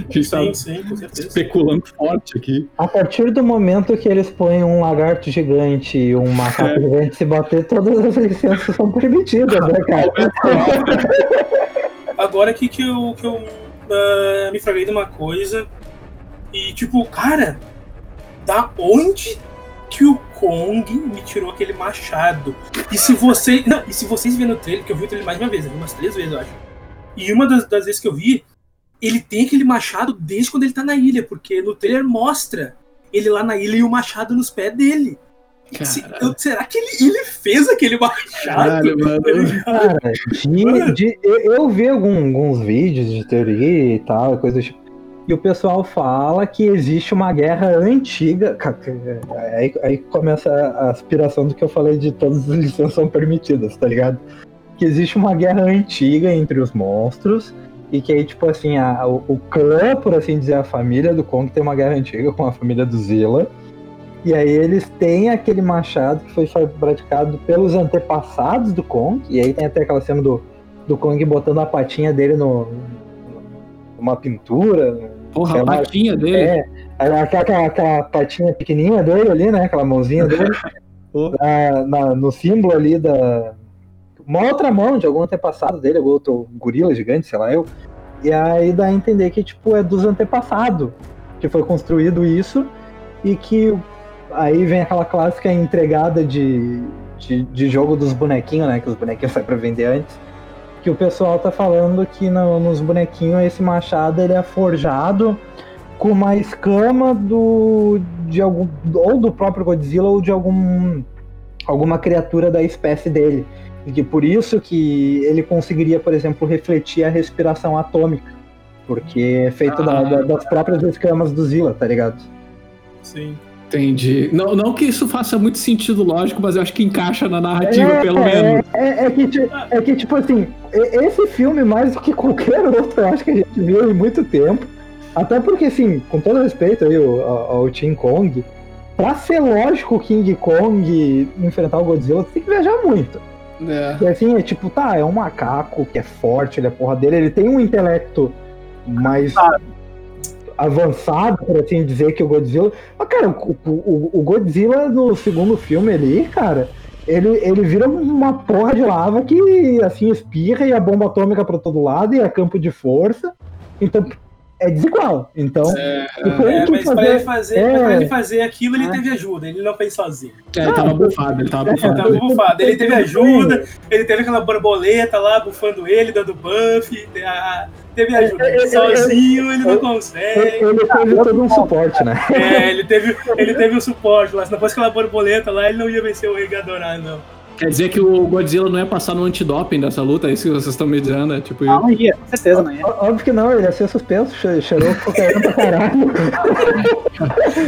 [SPEAKER 2] A gente tá
[SPEAKER 3] Sim, sim, com certeza.
[SPEAKER 2] especulando forte aqui.
[SPEAKER 1] A partir do momento que eles põem um lagarto gigante e um macaco gigante se bater, todas as licenças são permitidas, né, cara? *laughs*
[SPEAKER 3] Agora aqui que eu, que eu ah, me falei de uma coisa. E tipo, cara, da onde que o Kong me tirou aquele machado? E se você. Não, e se vocês verem no trailer, que eu vi o trailer mais uma vez, eu vi umas três vezes, eu acho. E uma das, das vezes que eu vi, ele tem aquele machado desde quando ele tá na ilha, porque no trailer mostra ele lá na ilha e o machado nos pés dele. Se- eu- será que ele, ele fez aquele machado?
[SPEAKER 2] Caralho, mano.
[SPEAKER 1] Cara, de, de- eu, vi algum- alguns vídeos de teoria e tal, coisas tipo. E o pessoal fala que existe uma guerra antiga. Aí, aí começa a aspiração do que eu falei de todas as licenças são permitidas, tá ligado? Que existe uma guerra antiga entre os monstros. E que aí, tipo assim, a- o, o clã, por assim dizer, a família do Kong tem uma guerra antiga com a família do Zilla. E aí eles têm aquele machado que foi fabricado pelos antepassados do Kong. E aí tem até aquela cena do, do Kong botando a patinha dele no, numa pintura.
[SPEAKER 2] Porra,
[SPEAKER 1] sei
[SPEAKER 2] a patinha dele.
[SPEAKER 1] É, aquela, aquela, aquela patinha pequenininha dele ali, né? Aquela mãozinha dele. *laughs* Na- na- no símbolo ali da. Uma outra mão de algum antepassado dele, algum outro gorila gigante, sei lá eu. E aí dá a entender que, tipo, é dos antepassados que foi construído isso e que aí vem aquela clássica entregada de, de, de jogo dos bonequinhos, né? Que os bonequinhos saem pra vender antes. Que o pessoal tá falando que no- nos bonequinhos esse machado ele é forjado com uma escama do de algum ou do próprio Godzilla ou de algum alguma criatura da espécie dele. E que por isso que ele conseguiria, por exemplo, refletir a respiração atômica. Porque é feito da- da- das próprias escamas do Zilla, tá ligado?
[SPEAKER 3] Sim.
[SPEAKER 2] Entendi. Não, não que isso faça muito sentido lógico, mas eu acho que encaixa na narrativa,
[SPEAKER 1] É,
[SPEAKER 2] pelo
[SPEAKER 1] é,
[SPEAKER 2] menos.
[SPEAKER 1] É, é que, ti- é que, tipo assim, esse filme, mais do que qualquer *laughs* outro, eu acho que a gente viu em muito tempo. Até porque, assim, com todo respeito aí ao, ao ao King Kong, pra ser lógico o King Kong enfrentar o Godzilla, você tem que viajar muito.
[SPEAKER 2] É.
[SPEAKER 1] E assim, é tipo, tá, é um macaco que é forte, ele é porra dele, ele tem um intelecto mais avançado, por assim dizer, que o Godzilla. Mas, cara, o, o- o Godzilla no segundo filme ali, cara, ele, ele vira uma porra de lava que, assim, espirra e a bomba atômica pra todo lado e é campo de força. Então, é desigual. Então,
[SPEAKER 3] É,
[SPEAKER 1] ele que
[SPEAKER 3] mas pra
[SPEAKER 1] fazer-
[SPEAKER 3] ele, fazer,
[SPEAKER 1] é.
[SPEAKER 3] mas pra ele fazer aquilo, ele
[SPEAKER 1] É.
[SPEAKER 3] teve ajuda, ele não fez sozinho.
[SPEAKER 2] É, ele tava bufado, ele tava
[SPEAKER 1] É,
[SPEAKER 3] Ele
[SPEAKER 2] bufado.
[SPEAKER 3] tava bufado. Ele teve ajuda, ele teve aquela borboleta lá bufando ele, dando buff. Teve ajuda.
[SPEAKER 1] É, é, é,
[SPEAKER 3] Sozinho ele não
[SPEAKER 1] ele,
[SPEAKER 3] consegue.
[SPEAKER 1] ele teve todo um suporte, né?
[SPEAKER 3] É, ele teve, ele teve o suporte lá. Se não fosse aquela borboleta lá, ele não ia vencer o Rei Ghidorah, não.
[SPEAKER 2] Quer dizer que o Godzilla não ia passar no antidoping dessa luta? É isso que vocês estão me dizendo? É tipo.
[SPEAKER 4] Não, não ia, com certeza não ia.
[SPEAKER 1] Ó- Óbvio que não, ele ia ser suspenso, che- cheirou cocaína pra caralho.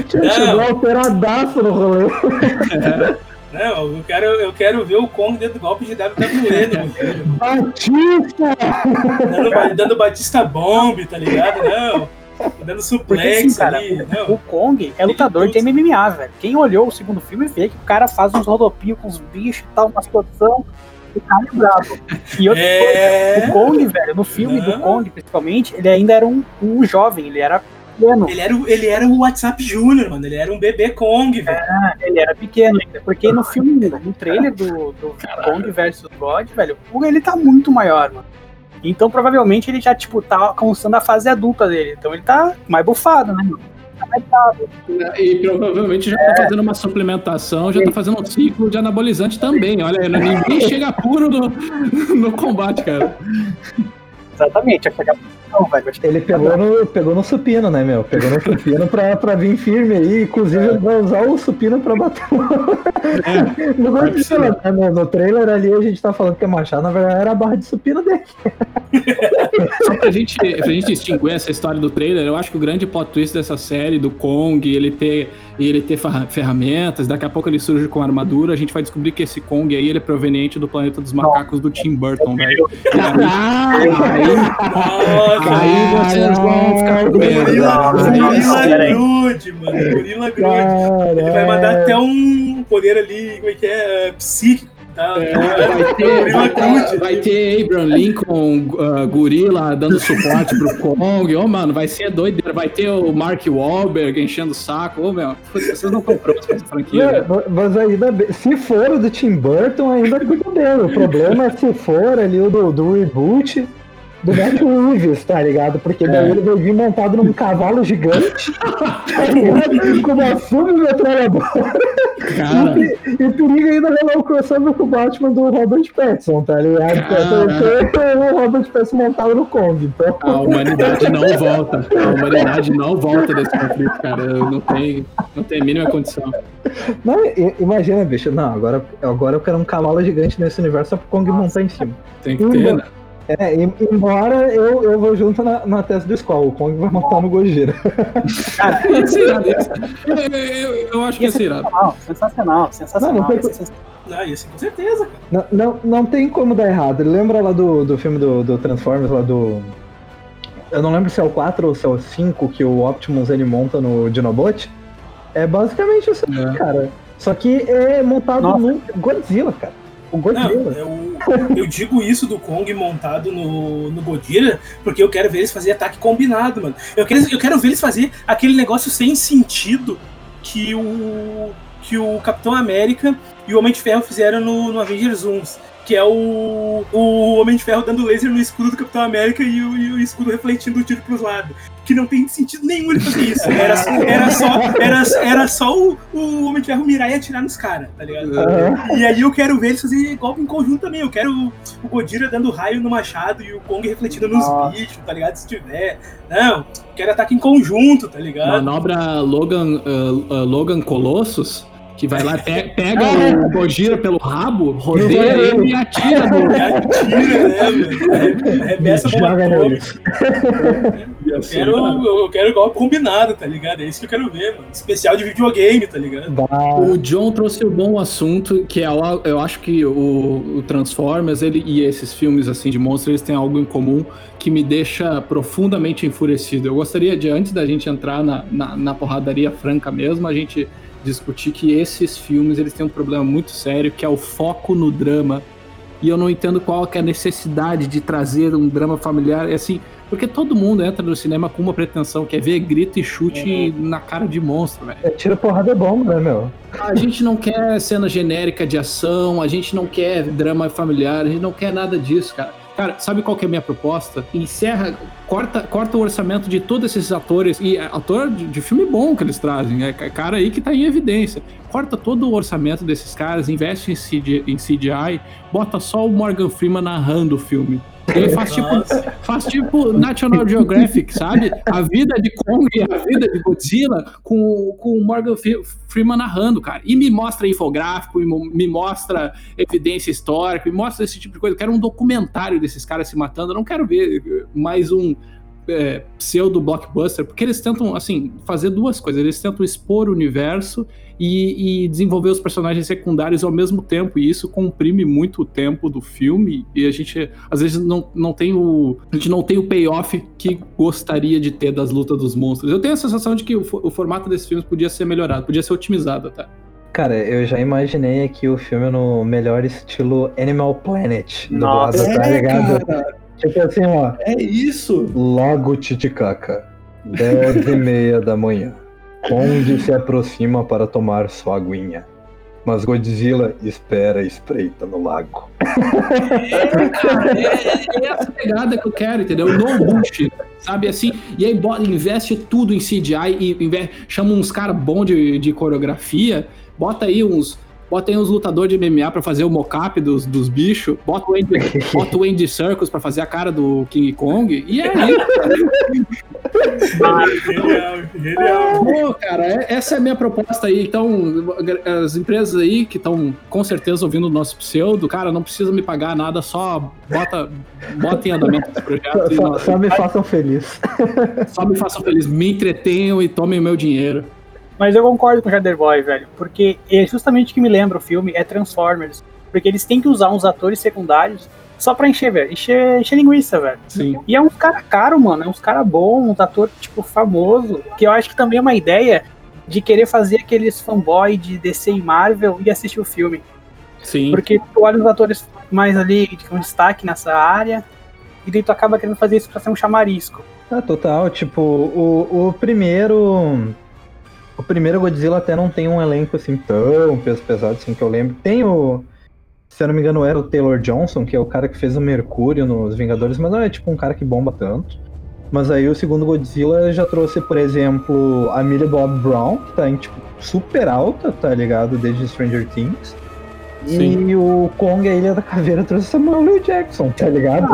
[SPEAKER 1] Che- *laughs* *laughs* Chegou alteradaço no rolê. *laughs*
[SPEAKER 3] Não, eu quero, eu quero ver o Kong dentro do golpe de WWE.
[SPEAKER 1] Batista!
[SPEAKER 3] Dando, dando Batista Bomb, tá ligado? Não. Dando
[SPEAKER 4] Porque
[SPEAKER 3] suplex
[SPEAKER 4] assim, cara,
[SPEAKER 3] ali.
[SPEAKER 4] o
[SPEAKER 3] Não.
[SPEAKER 4] Kong é lutador de MMA, velho. Quem olhou o segundo filme vê que o cara faz uns rodopios com os bichos e tal, uma situação. O cara é brabo. E outra coisa,
[SPEAKER 3] É.
[SPEAKER 4] o Kong, velho, no filme do
[SPEAKER 3] Não.
[SPEAKER 4] Kong, principalmente, ele ainda era um, um jovem, ele era pequeno.
[SPEAKER 3] Ele era, o- ele era o WhatsApp Júnior, mano. Ele era um bebê Kong, velho.
[SPEAKER 4] Ele era pequeno ainda. Porque no filme, no trailer do, do Kong vs God, velho, o- ele tá muito maior, mano. Então provavelmente ele já, tipo, tá alcançando a fase adulta dele. Então ele tá mais bufado, né, mano? Tá bravo.
[SPEAKER 2] E provavelmente já tá fazendo uma suplementação, já tá fazendo um ciclo de anabolizante também. Olha, ninguém *laughs* chega puro no, no combate, cara.
[SPEAKER 4] Exatamente, vai chegar não, velho.
[SPEAKER 1] Ele pegou no, pegou no supino, né, meu? Pegou no supino pra, pra vir firme aí. Inclusive, ele vai usar o supino pra bater no, no Godzilla. né? No, no trailer ali, a gente tá falando que é machado, na verdade era a barra de supino dele. *laughs*
[SPEAKER 2] Só pra gente, pra gente distinguir essa história do trailer, eu acho que o grande plot twist dessa série, do Kong, ele ter, ele ter ferra- ferramentas, daqui a pouco ele surge com armadura, a gente vai descobrir que esse Kong aí ele é proveniente do planeta dos macacos do Tim Burton, velho. Aí,
[SPEAKER 3] Nossa,
[SPEAKER 2] aí vocês vão ficar.
[SPEAKER 3] Grude, mano. Gorila Grude. Ele vai mandar até um poder ali, como é que é, Psíquico. Tá?
[SPEAKER 2] É, vai, ter,
[SPEAKER 3] Gorila
[SPEAKER 2] vai, ter,
[SPEAKER 3] Grude.
[SPEAKER 2] vai ter Abraham Lincoln, uh, gorila, dando suporte pro Kong. Ô, mano, vai ser doideira. Vai ter o Mark Wahlberg enchendo o saco. Ô, meu, vocês não estão prontos pra essa franquia,
[SPEAKER 1] É,
[SPEAKER 2] velho.
[SPEAKER 1] mas ainda bem, se for o do Tim Burton, ainda tudo bem. O problema é se for ali o do, do reboot, do Reeves, tá ligado? Porque daí
[SPEAKER 2] É.
[SPEAKER 1] ele vai vir montado num cavalo gigante, *laughs* tá ligado? Com uma submetralhadora.
[SPEAKER 2] Cara,
[SPEAKER 1] E, e o perigo ainda rolar o crossover com o Batman do Robert Pattinson, tá ligado? Tem o Robert Pattinson montado no Kong, então.
[SPEAKER 2] a humanidade não volta. A humanidade não volta desse conflito, cara. Não tenho, não tenho a mínima condição.
[SPEAKER 1] Não, imagina, bicho. Não, agora, agora eu quero um cavalo gigante nesse universo só pro Kong montar em cima.
[SPEAKER 2] Tem que ter, né?
[SPEAKER 1] É, embora eu, eu vou junto na, na tese do Skull, o Kong vai montar no Gojira.
[SPEAKER 2] Irado isso. Eu, eu- eu acho que ser irado.
[SPEAKER 4] Sensacional, sensacional, sensacional.
[SPEAKER 1] Não, não tem-.
[SPEAKER 3] Ah, isso com certeza, cara.
[SPEAKER 1] Não, não, não tem como dar errado. Lembra lá do, do filme do, do Transformers, lá do. Eu não lembro se é o 4 ou se é o 5 que o Optimus ele monta no Dinobot. É basicamente isso, aí,
[SPEAKER 2] É.
[SPEAKER 1] cara. Só que é montado
[SPEAKER 4] Nossa.
[SPEAKER 1] no Godzilla, cara. O
[SPEAKER 3] Não,
[SPEAKER 1] Godzilla.
[SPEAKER 3] eu, eu digo isso do Kong montado no, no Godira, porque eu quero ver eles fazer ataque combinado, mano. Eu quero, eu quero ver eles fazer aquele negócio sem sentido que o, que o Capitão América e o Homem de Ferro fizeram no, no Avengers 1. Que é o, o Homem de Ferro dando laser no escudo do Capitão América e o, e o escudo refletindo o tiro pros lados. Que não tem sentido nenhum ele fazer isso. *laughs* Era, era só, era, era só o, o Homem de Ferro mirar e atirar nos caras, tá ligado? E aí eu quero ver eles fazerem golpe em conjunto também. Eu quero o, o Godira dando raio no machado e o Kong refletindo nos bichos, tá ligado? Se tiver. Não, eu quero ataque em conjunto, tá ligado?
[SPEAKER 2] Manobra Logan, ah, ah, Logan Colossus, que vai lá, pe- pega *laughs* o Gojira pelo rabo, rodeia ele e atira no.
[SPEAKER 3] É, Tira, né, velho? Arremessa a bomba. *laughs* Eu quero, eu quero golpe combinado, tá ligado? É isso que eu quero ver, mano. Especial de videogame, tá ligado?
[SPEAKER 2] O John trouxe um bom assunto, que é o- eu acho que o, o Transformers ele, e esses filmes assim de monstros eles têm algo em comum que me deixa profundamente enfurecido. Eu gostaria de, antes da gente entrar na, na, na porradaria franca mesmo, a gente discutir que esses filmes eles têm um problema muito sério, que é o foco no drama. E eu não entendo qual que é a necessidade de trazer um drama familiar, é assim, porque todo mundo entra no cinema com uma pretensão, que é ver grito e chute na cara de monstro, velho.
[SPEAKER 1] É, tira porrada é bomba, né, meu?
[SPEAKER 2] A gente não quer cena genérica de ação, a gente não quer drama familiar, a gente não quer nada disso, cara. Cara, sabe qual que é a minha proposta? Encerra, corta, corta o orçamento de todos esses atores, e é, ator de, de filme bom que eles trazem, é cara aí que tá em evidência. Corta todo o orçamento desses caras, investe em CGI, bota só o Morgan Freeman narrando o filme. Ele faz tipo,
[SPEAKER 3] Nossa.
[SPEAKER 2] faz tipo National Geographic, sabe? A vida de Kong e a vida de Godzilla com, com o Morgan Fre- Freeman narrando, cara. E me mostra infográfico, e me mostra evidência histórica, me mostra esse tipo de coisa. Eu quero um documentário desses caras se matando. Eu não quero ver mais um é, pseudo blockbuster, porque eles tentam, assim, fazer duas coisas. Eles tentam expor o universo e, e desenvolver os personagens secundários ao mesmo tempo, e isso comprime muito o tempo do filme, e a gente, às vezes, não, não tem o... A gente não tem o payoff que gostaria de ter das lutas dos monstros. Eu tenho a sensação de que o, o formato desses filmes podia ser melhorado, podia ser otimizado até.
[SPEAKER 1] Cara, eu já imaginei aqui o filme no melhor estilo Animal Planet.
[SPEAKER 4] Nossa.
[SPEAKER 1] dublado, tá ligado? Tipo assim, ó.
[SPEAKER 2] É isso!
[SPEAKER 1] Lago Titicaca, 10 e meia da manhã. Kong se aproxima para tomar sua aguinha. Mas Godzilla espera e espreita no lago.
[SPEAKER 2] É, cara, é, é essa pegada que eu quero, entendeu? No bullshit, sabe assim? E aí bota, investe tudo em CGI e inve- chama uns caras bons de, de coreografia, bota aí uns. Bota aí uns lutadores de MMA pra fazer o mocap dos, dos bichos, bota o, Andy, *laughs* bota o Andy Circus pra fazer a cara do King Kong, e é isso. *laughs*
[SPEAKER 3] Genial, genial.
[SPEAKER 2] Pô, cara, é- essa é a minha proposta aí. Então, as empresas aí que estão com certeza ouvindo o nosso pseudo, cara, não precisa me pagar nada, só bota, bota em andamento esse projeto. e
[SPEAKER 1] Só,
[SPEAKER 2] nós-
[SPEAKER 1] só me façam feliz.
[SPEAKER 2] Só me façam feliz, me entretenham e tomem o meu dinheiro.
[SPEAKER 4] Mas eu concordo com o Jader Boy, velho. Porque é justamente o que me lembra o filme é Transformers. Porque eles têm que usar uns atores secundários só pra encher, velho. Encher, encher linguiça, velho.
[SPEAKER 2] Sim.
[SPEAKER 4] E é uns cara caro, mano. É uns cara bom, uns ator, tipo, famoso. Que eu acho que também é uma ideia de querer fazer aqueles fanboy de DC e Marvel e assistir o filme.
[SPEAKER 2] Sim.
[SPEAKER 4] Porque tu olha os atores mais ali com destaque nessa área. E daí tu acaba querendo fazer isso pra ser um chamarisco.
[SPEAKER 1] Ah, total, tipo, o, o primeiro. O primeiro Godzilla até não tem um elenco assim tão peso pesado assim que eu lembro. Tem o. Se eu não me engano, era o Taylor Johnson, que é o cara que fez o Mercúrio nos Vingadores, mas não é tipo um cara que bomba tanto. Mas aí o segundo Godzilla já trouxe, por exemplo, a Millie Bob Brown, que tá em tipo super alta, tá ligado? Desde Stranger Things.
[SPEAKER 2] Sim.
[SPEAKER 1] E o Kong, a Ilha da Caveira, trouxe Samuel L. Jackson, tá ligado?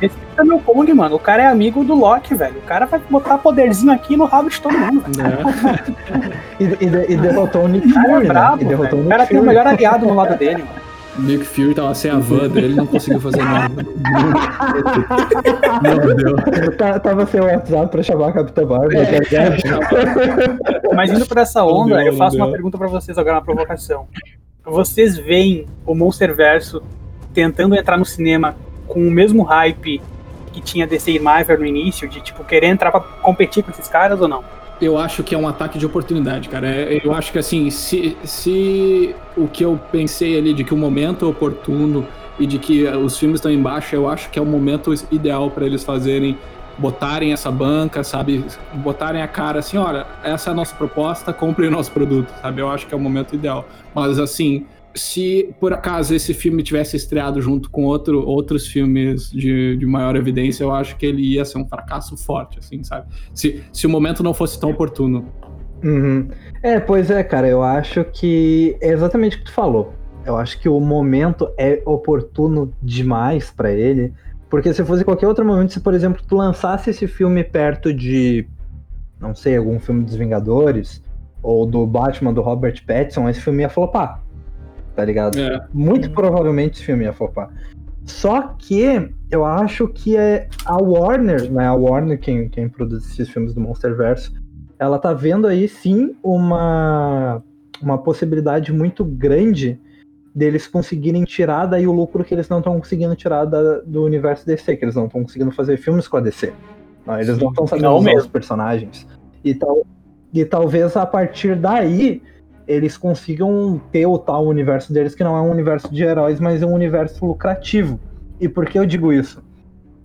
[SPEAKER 4] Esse é meu Kong, mano. O cara é amigo do Loki, velho. O cara vai botar poderzinho aqui no rabo de todo mundo.
[SPEAKER 2] É. *laughs*
[SPEAKER 1] E, e- e derrotou o Nick
[SPEAKER 4] O cara é
[SPEAKER 1] Fury, né?
[SPEAKER 4] brabo,
[SPEAKER 1] E derrotou o
[SPEAKER 4] O cara tem o melhor aliado no lado dele, mano.
[SPEAKER 2] Nick Fury tava sem a van dele, não conseguiu fazer nada. *laughs* Meu Deus.
[SPEAKER 1] Tá- Tava sem o WhatsApp pra chamar a Capitã Marvel, tá ligado?
[SPEAKER 4] Mas indo por essa onda,
[SPEAKER 2] Não deu,
[SPEAKER 4] eu faço uma pergunta pra vocês agora, uma provocação. Vocês veem o Monsterverso tentando entrar no cinema com o mesmo hype que tinha DC e Marvel no início, de tipo querer entrar pra competir com esses caras ou não?
[SPEAKER 2] Eu acho que é um ataque de oportunidade, cara. É- Eu acho que assim, se, se o que eu pensei ali de que o momento é oportuno e de que eh, os filmes estão embaixo, eu acho que é o momento ideal para eles fazerem, botarem essa banca, sabe? Botarem a cara assim, olha, essa é a nossa proposta, *laughs* compre o nosso produto, sabe? Eu acho que é o momento ideal. Mas assim, se por acaso esse filme tivesse estreado junto com outro, outros filmes de, de maior evidência, eu acho que ele ia ser um fracasso forte, assim, sabe? Se, se o momento não fosse tão oportuno.
[SPEAKER 1] Uhum. É, pois é, cara, eu acho que é exatamente o que tu falou. Eu acho que o momento é oportuno demais pra ele, porque se fosse qualquer outro momento, se por exemplo tu lançasse esse filme perto de, não sei, algum filme dos Vingadores ou do Batman do Robert Pattinson, esse filme ia flopar, tá ligado?
[SPEAKER 2] É,
[SPEAKER 1] Muito provavelmente esse filme ia flopar. Só que eu acho que é a Warner, né? A Warner, quem, quem produz esses filmes do Monsterverse, ela tá vendo aí sim uma, uma possibilidade muito grande deles conseguirem tirar daí o lucro que eles não estão conseguindo tirar da- do universo DC, que eles não estão conseguindo fazer filmes com a DC. Não, eles
[SPEAKER 2] Sim,
[SPEAKER 1] não estão sabendo usar
[SPEAKER 4] mesmo.
[SPEAKER 1] os personagens. E, tal, e talvez a partir daí eles consigam ter o tal universo deles, que não é um universo de heróis, mas é um universo lucrativo. E por que eu digo isso?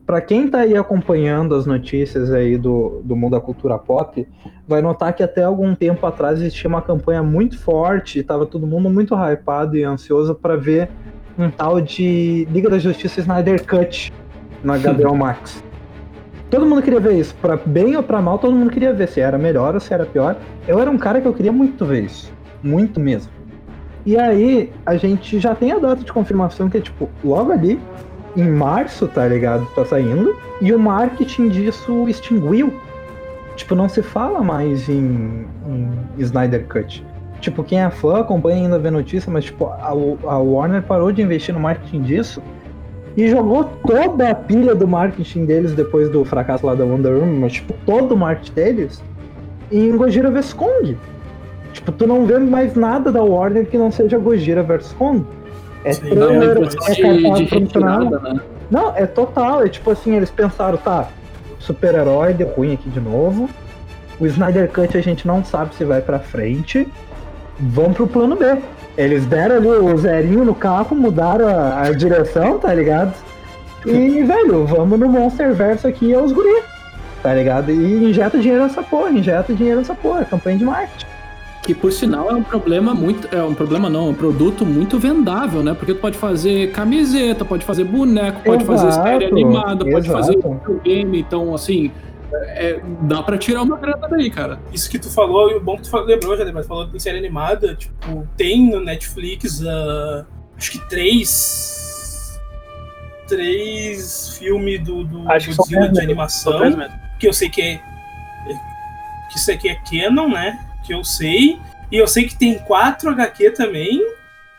[SPEAKER 1] Pra quem tá aí acompanhando as notícias aí do, do mundo da cultura pop, vai notar que até algum tempo atrás existia uma campanha muito forte, tava todo mundo muito hypado e ansioso pra ver um tal de Liga da Justiça Snyder Cut na *laughs* HBO Max. Todo mundo queria ver isso, pra bem ou pra mal, todo mundo queria ver se era melhor ou se era pior. Eu era um cara que eu queria muito ver isso, muito mesmo. E aí, a gente já tem a data de confirmação que é tipo, logo ali, em março, tá ligado? Tá saindo. E o marketing disso extinguiu. Tipo, não se fala mais em, em Snyder Cut. Tipo, quem é fã acompanha ainda vê notícia, mas tipo, a, a Warner parou de investir no marketing disso e jogou toda a pilha do marketing deles depois do fracasso lá da Wonder Woman, mas tipo, todo o marketing deles em Gojira vs Kong. Tipo, tu não vê mais nada da Warner que não seja Gojira vs Kong. É
[SPEAKER 3] Sim,
[SPEAKER 1] trailer,
[SPEAKER 2] impressão
[SPEAKER 1] é
[SPEAKER 2] de, de retirada, né?
[SPEAKER 1] Não, é total. É tipo assim, eles pensaram, tá, super-herói deu ruim aqui de novo. O Snyder Cut a gente não sabe se vai pra frente. Vamos pro plano B. Eles deram ali o zerinho no carro, mudaram a, a direção, tá ligado? E, *laughs* velho, vamos no Monsterverse aqui aos guri. Tá ligado? E injeta dinheiro nessa porra, injeta dinheiro nessa porra, é campanha de marketing.
[SPEAKER 2] Que por sinal é um problema muito. É um problema não, é um produto muito vendável, né? Porque tu pode fazer camiseta, pode fazer boneco, pode fazer
[SPEAKER 1] Exato,
[SPEAKER 2] série animada, pode
[SPEAKER 1] exato.
[SPEAKER 2] fazer videogame, então assim. É- dá pra tirar uma grana daí, cara.
[SPEAKER 3] Isso que tu falou, e o bom que tu falou, lembrou, já mas falou em série animada, tipo, tem no Netflix, ah, acho que três. Três filmes do, do
[SPEAKER 4] Acho que
[SPEAKER 3] Godzilla de animação. Que eu sei que é. Que isso aqui é Canon, né? Que eu sei. E eu sei que tem quatro HQ também,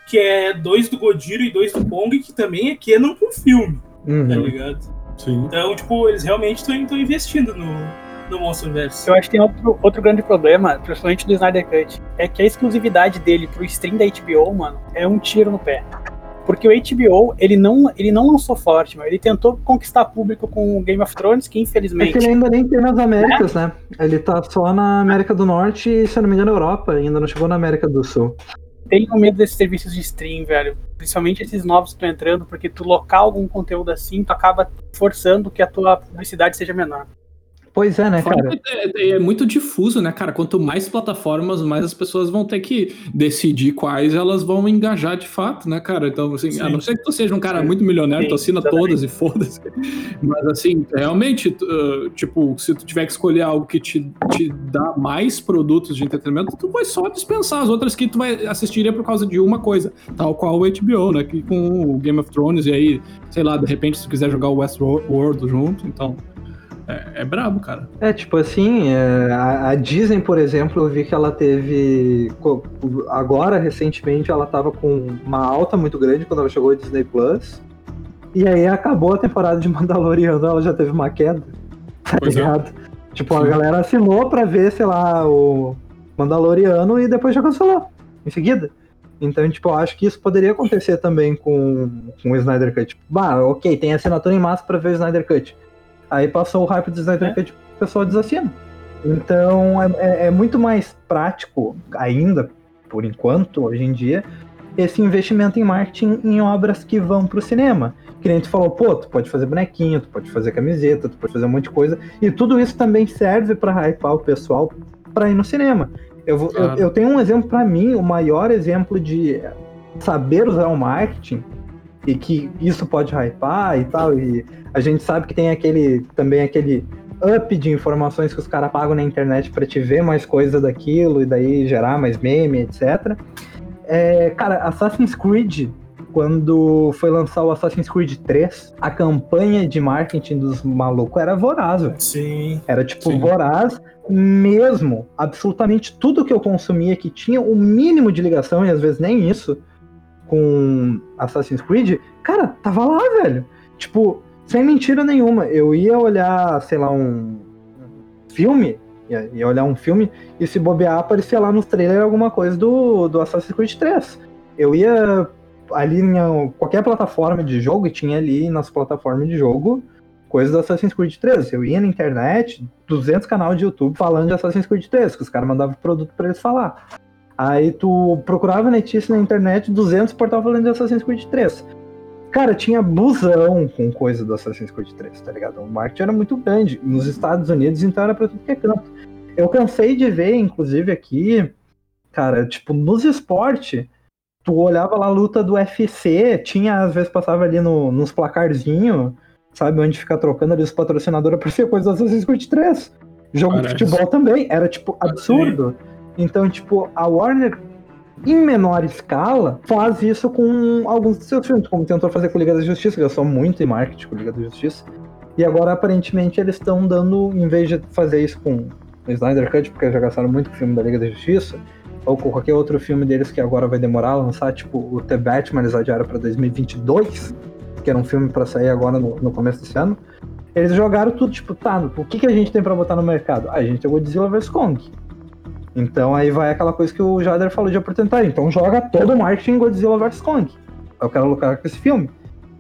[SPEAKER 3] que é dois do Godiro e dois do Kong, que também é Canon pro filme, tá
[SPEAKER 1] Uhum.
[SPEAKER 3] ligado?
[SPEAKER 2] Sim.
[SPEAKER 3] Então, tipo, eles realmente estão investindo no, no Monsterverse.
[SPEAKER 4] Eu acho que tem outro, outro grande problema, principalmente do Snyder Cut, é que a exclusividade dele pro stream da HBO, mano, é um tiro no pé. Porque o HBO, ele não, ele não lançou forte, mano. Ele tentou conquistar público com o Game of Thrones, que
[SPEAKER 1] É
[SPEAKER 4] infelizmente.
[SPEAKER 1] que ele ainda nem tem nas Américas, né? Ele tá só na América do Norte e, se eu não me engano, na Europa. Ainda não chegou na América do Sul.
[SPEAKER 4] Tenho medo desses serviços de stream, velho. Principalmente esses novos que estão entrando, porque tu locar algum conteúdo assim, tu acaba forçando que a tua publicidade seja menor.
[SPEAKER 1] Pois é, né,
[SPEAKER 2] Fora
[SPEAKER 1] cara?
[SPEAKER 2] que É, é muito difuso, né, cara? Quanto mais plataformas, mais as pessoas vão ter que decidir quais elas vão engajar de fato, né, cara? Então, assim,
[SPEAKER 3] Sim.
[SPEAKER 2] a não ser que tu seja um cara
[SPEAKER 3] Sim.
[SPEAKER 2] muito milionário,
[SPEAKER 4] Sim,
[SPEAKER 2] tu assina
[SPEAKER 4] exatamente.
[SPEAKER 2] todas e foda-se. *laughs* Mas, assim, realmente, uh, tipo, se tu tiver que escolher algo que te, te dá mais produtos de entretenimento, tu vai só dispensar as outras que tu vai assistiria por causa de uma coisa, tal qual o HBO, né? Que com o Game of Thrones e aí, sei lá, de repente, se tu quiser jogar o Westworld junto, então. É, é brabo, cara.
[SPEAKER 1] É, tipo assim, é, a, a Disney, por exemplo, eu vi que ela teve. Agora, recentemente, ela tava com uma alta muito grande quando ela chegou a Disney Plus. E aí acabou a temporada de *laughs* Mandaloriano, ela já teve uma queda. Tá
[SPEAKER 2] Pois é.
[SPEAKER 1] ligado? Tipo, a
[SPEAKER 2] Sim.
[SPEAKER 1] galera assinou pra ver, sei lá, o Mandaloriano e depois já cancelou. Em seguida. Então, tipo, eu acho que isso poderia acontecer também com, com o Snyder Cut. Tipo, bah, ok, tem assinatura em massa pra ver o Snyder Cut. Aí passou o hype do Snyder
[SPEAKER 4] É.
[SPEAKER 1] Cut, o pessoal desassina. Então é, é- é muito mais prático ainda, por enquanto, hoje em dia, esse investimento em marketing em obras que vão pro cinema. Que nem tu falou, pô, tu pode fazer bonequinho, tu pode fazer camiseta, tu pode fazer um monte de coisa. E tudo isso também serve pra hypar o pessoal pra ir no cinema. Eu, vou- eu- eu tenho um exemplo pra mim, o maior exemplo de saber usar o marketing e que isso pode hypar e tal. E a gente sabe que tem aquele também aquele up de informações que os caras pagam na internet pra te ver mais coisa daquilo e daí gerar mais meme, etc. É, cara, Assassin's Creed, quando foi lançar o Assassin's Creed 3, a campanha de marketing dos malucos era voraz, velho.
[SPEAKER 3] Sim.
[SPEAKER 1] Era tipo
[SPEAKER 2] Sim.
[SPEAKER 1] voraz mesmo. Absolutamente tudo que eu consumia que tinha o mínimo de ligação, e às vezes nem isso, com Assassin's Creed, cara, tava lá, velho. Tipo, sem mentira nenhuma. Eu ia olhar, sei lá, um filme, ia, ia olhar um filme, e se bobear, aparecia lá nos trailers alguma coisa do, do Assassin's Creed 3. Eu ia ali em qualquer plataforma de jogo, e tinha ali nas plataformas de jogo coisas do Assassin's Creed 3. Eu ia na internet, 200 canais de YouTube falando de Assassin's Creed 3, que os caras mandavam produto pra eles falar. Aí tu procurava notícia na internet, 200 portal falando de Assassin's Creed 3. Cara, tinha busão com coisa do Assassin's Creed 3, tá ligado? O marketing era muito grande. Nos Estados Unidos, então era pra tudo que é canto. Eu cansei de ver, inclusive aqui, cara, tipo, nos esportes, tu olhava lá a luta do UFC, tinha, às vezes passava ali no, nos placarzinhos, sabe, onde fica trocando ali os patrocinadores, aparecia coisa do Assassin's Creed 3. Jogo
[SPEAKER 2] Parece.
[SPEAKER 1] de futebol também, era tipo absurdo. Então, tipo, a Warner, em menor escala, faz isso com alguns de seus filmes, como tentou fazer com Liga da Justiça, sou muito em marketing com Liga da Justiça. E agora, aparentemente, eles estão dando, em vez de fazer isso com o Snyder Cut, porque já gastaram muito com o filme da Liga da Justiça, ou com qualquer outro filme deles que agora vai demorar a lançar, tipo o The Batman, eles adiaram pra 2022, que era um filme pra sair agora no, no começo desse ano. Eles jogaram tudo, tipo, tá, o que, que a gente tem pra botar no mercado? Ah, a gente tem Godzilla vs Kong. Então aí vai aquela coisa que o Jader falou de oportunidade. Então joga todo o marketing em Godzilla vs Kong. Eu quero lucrar com esse filme.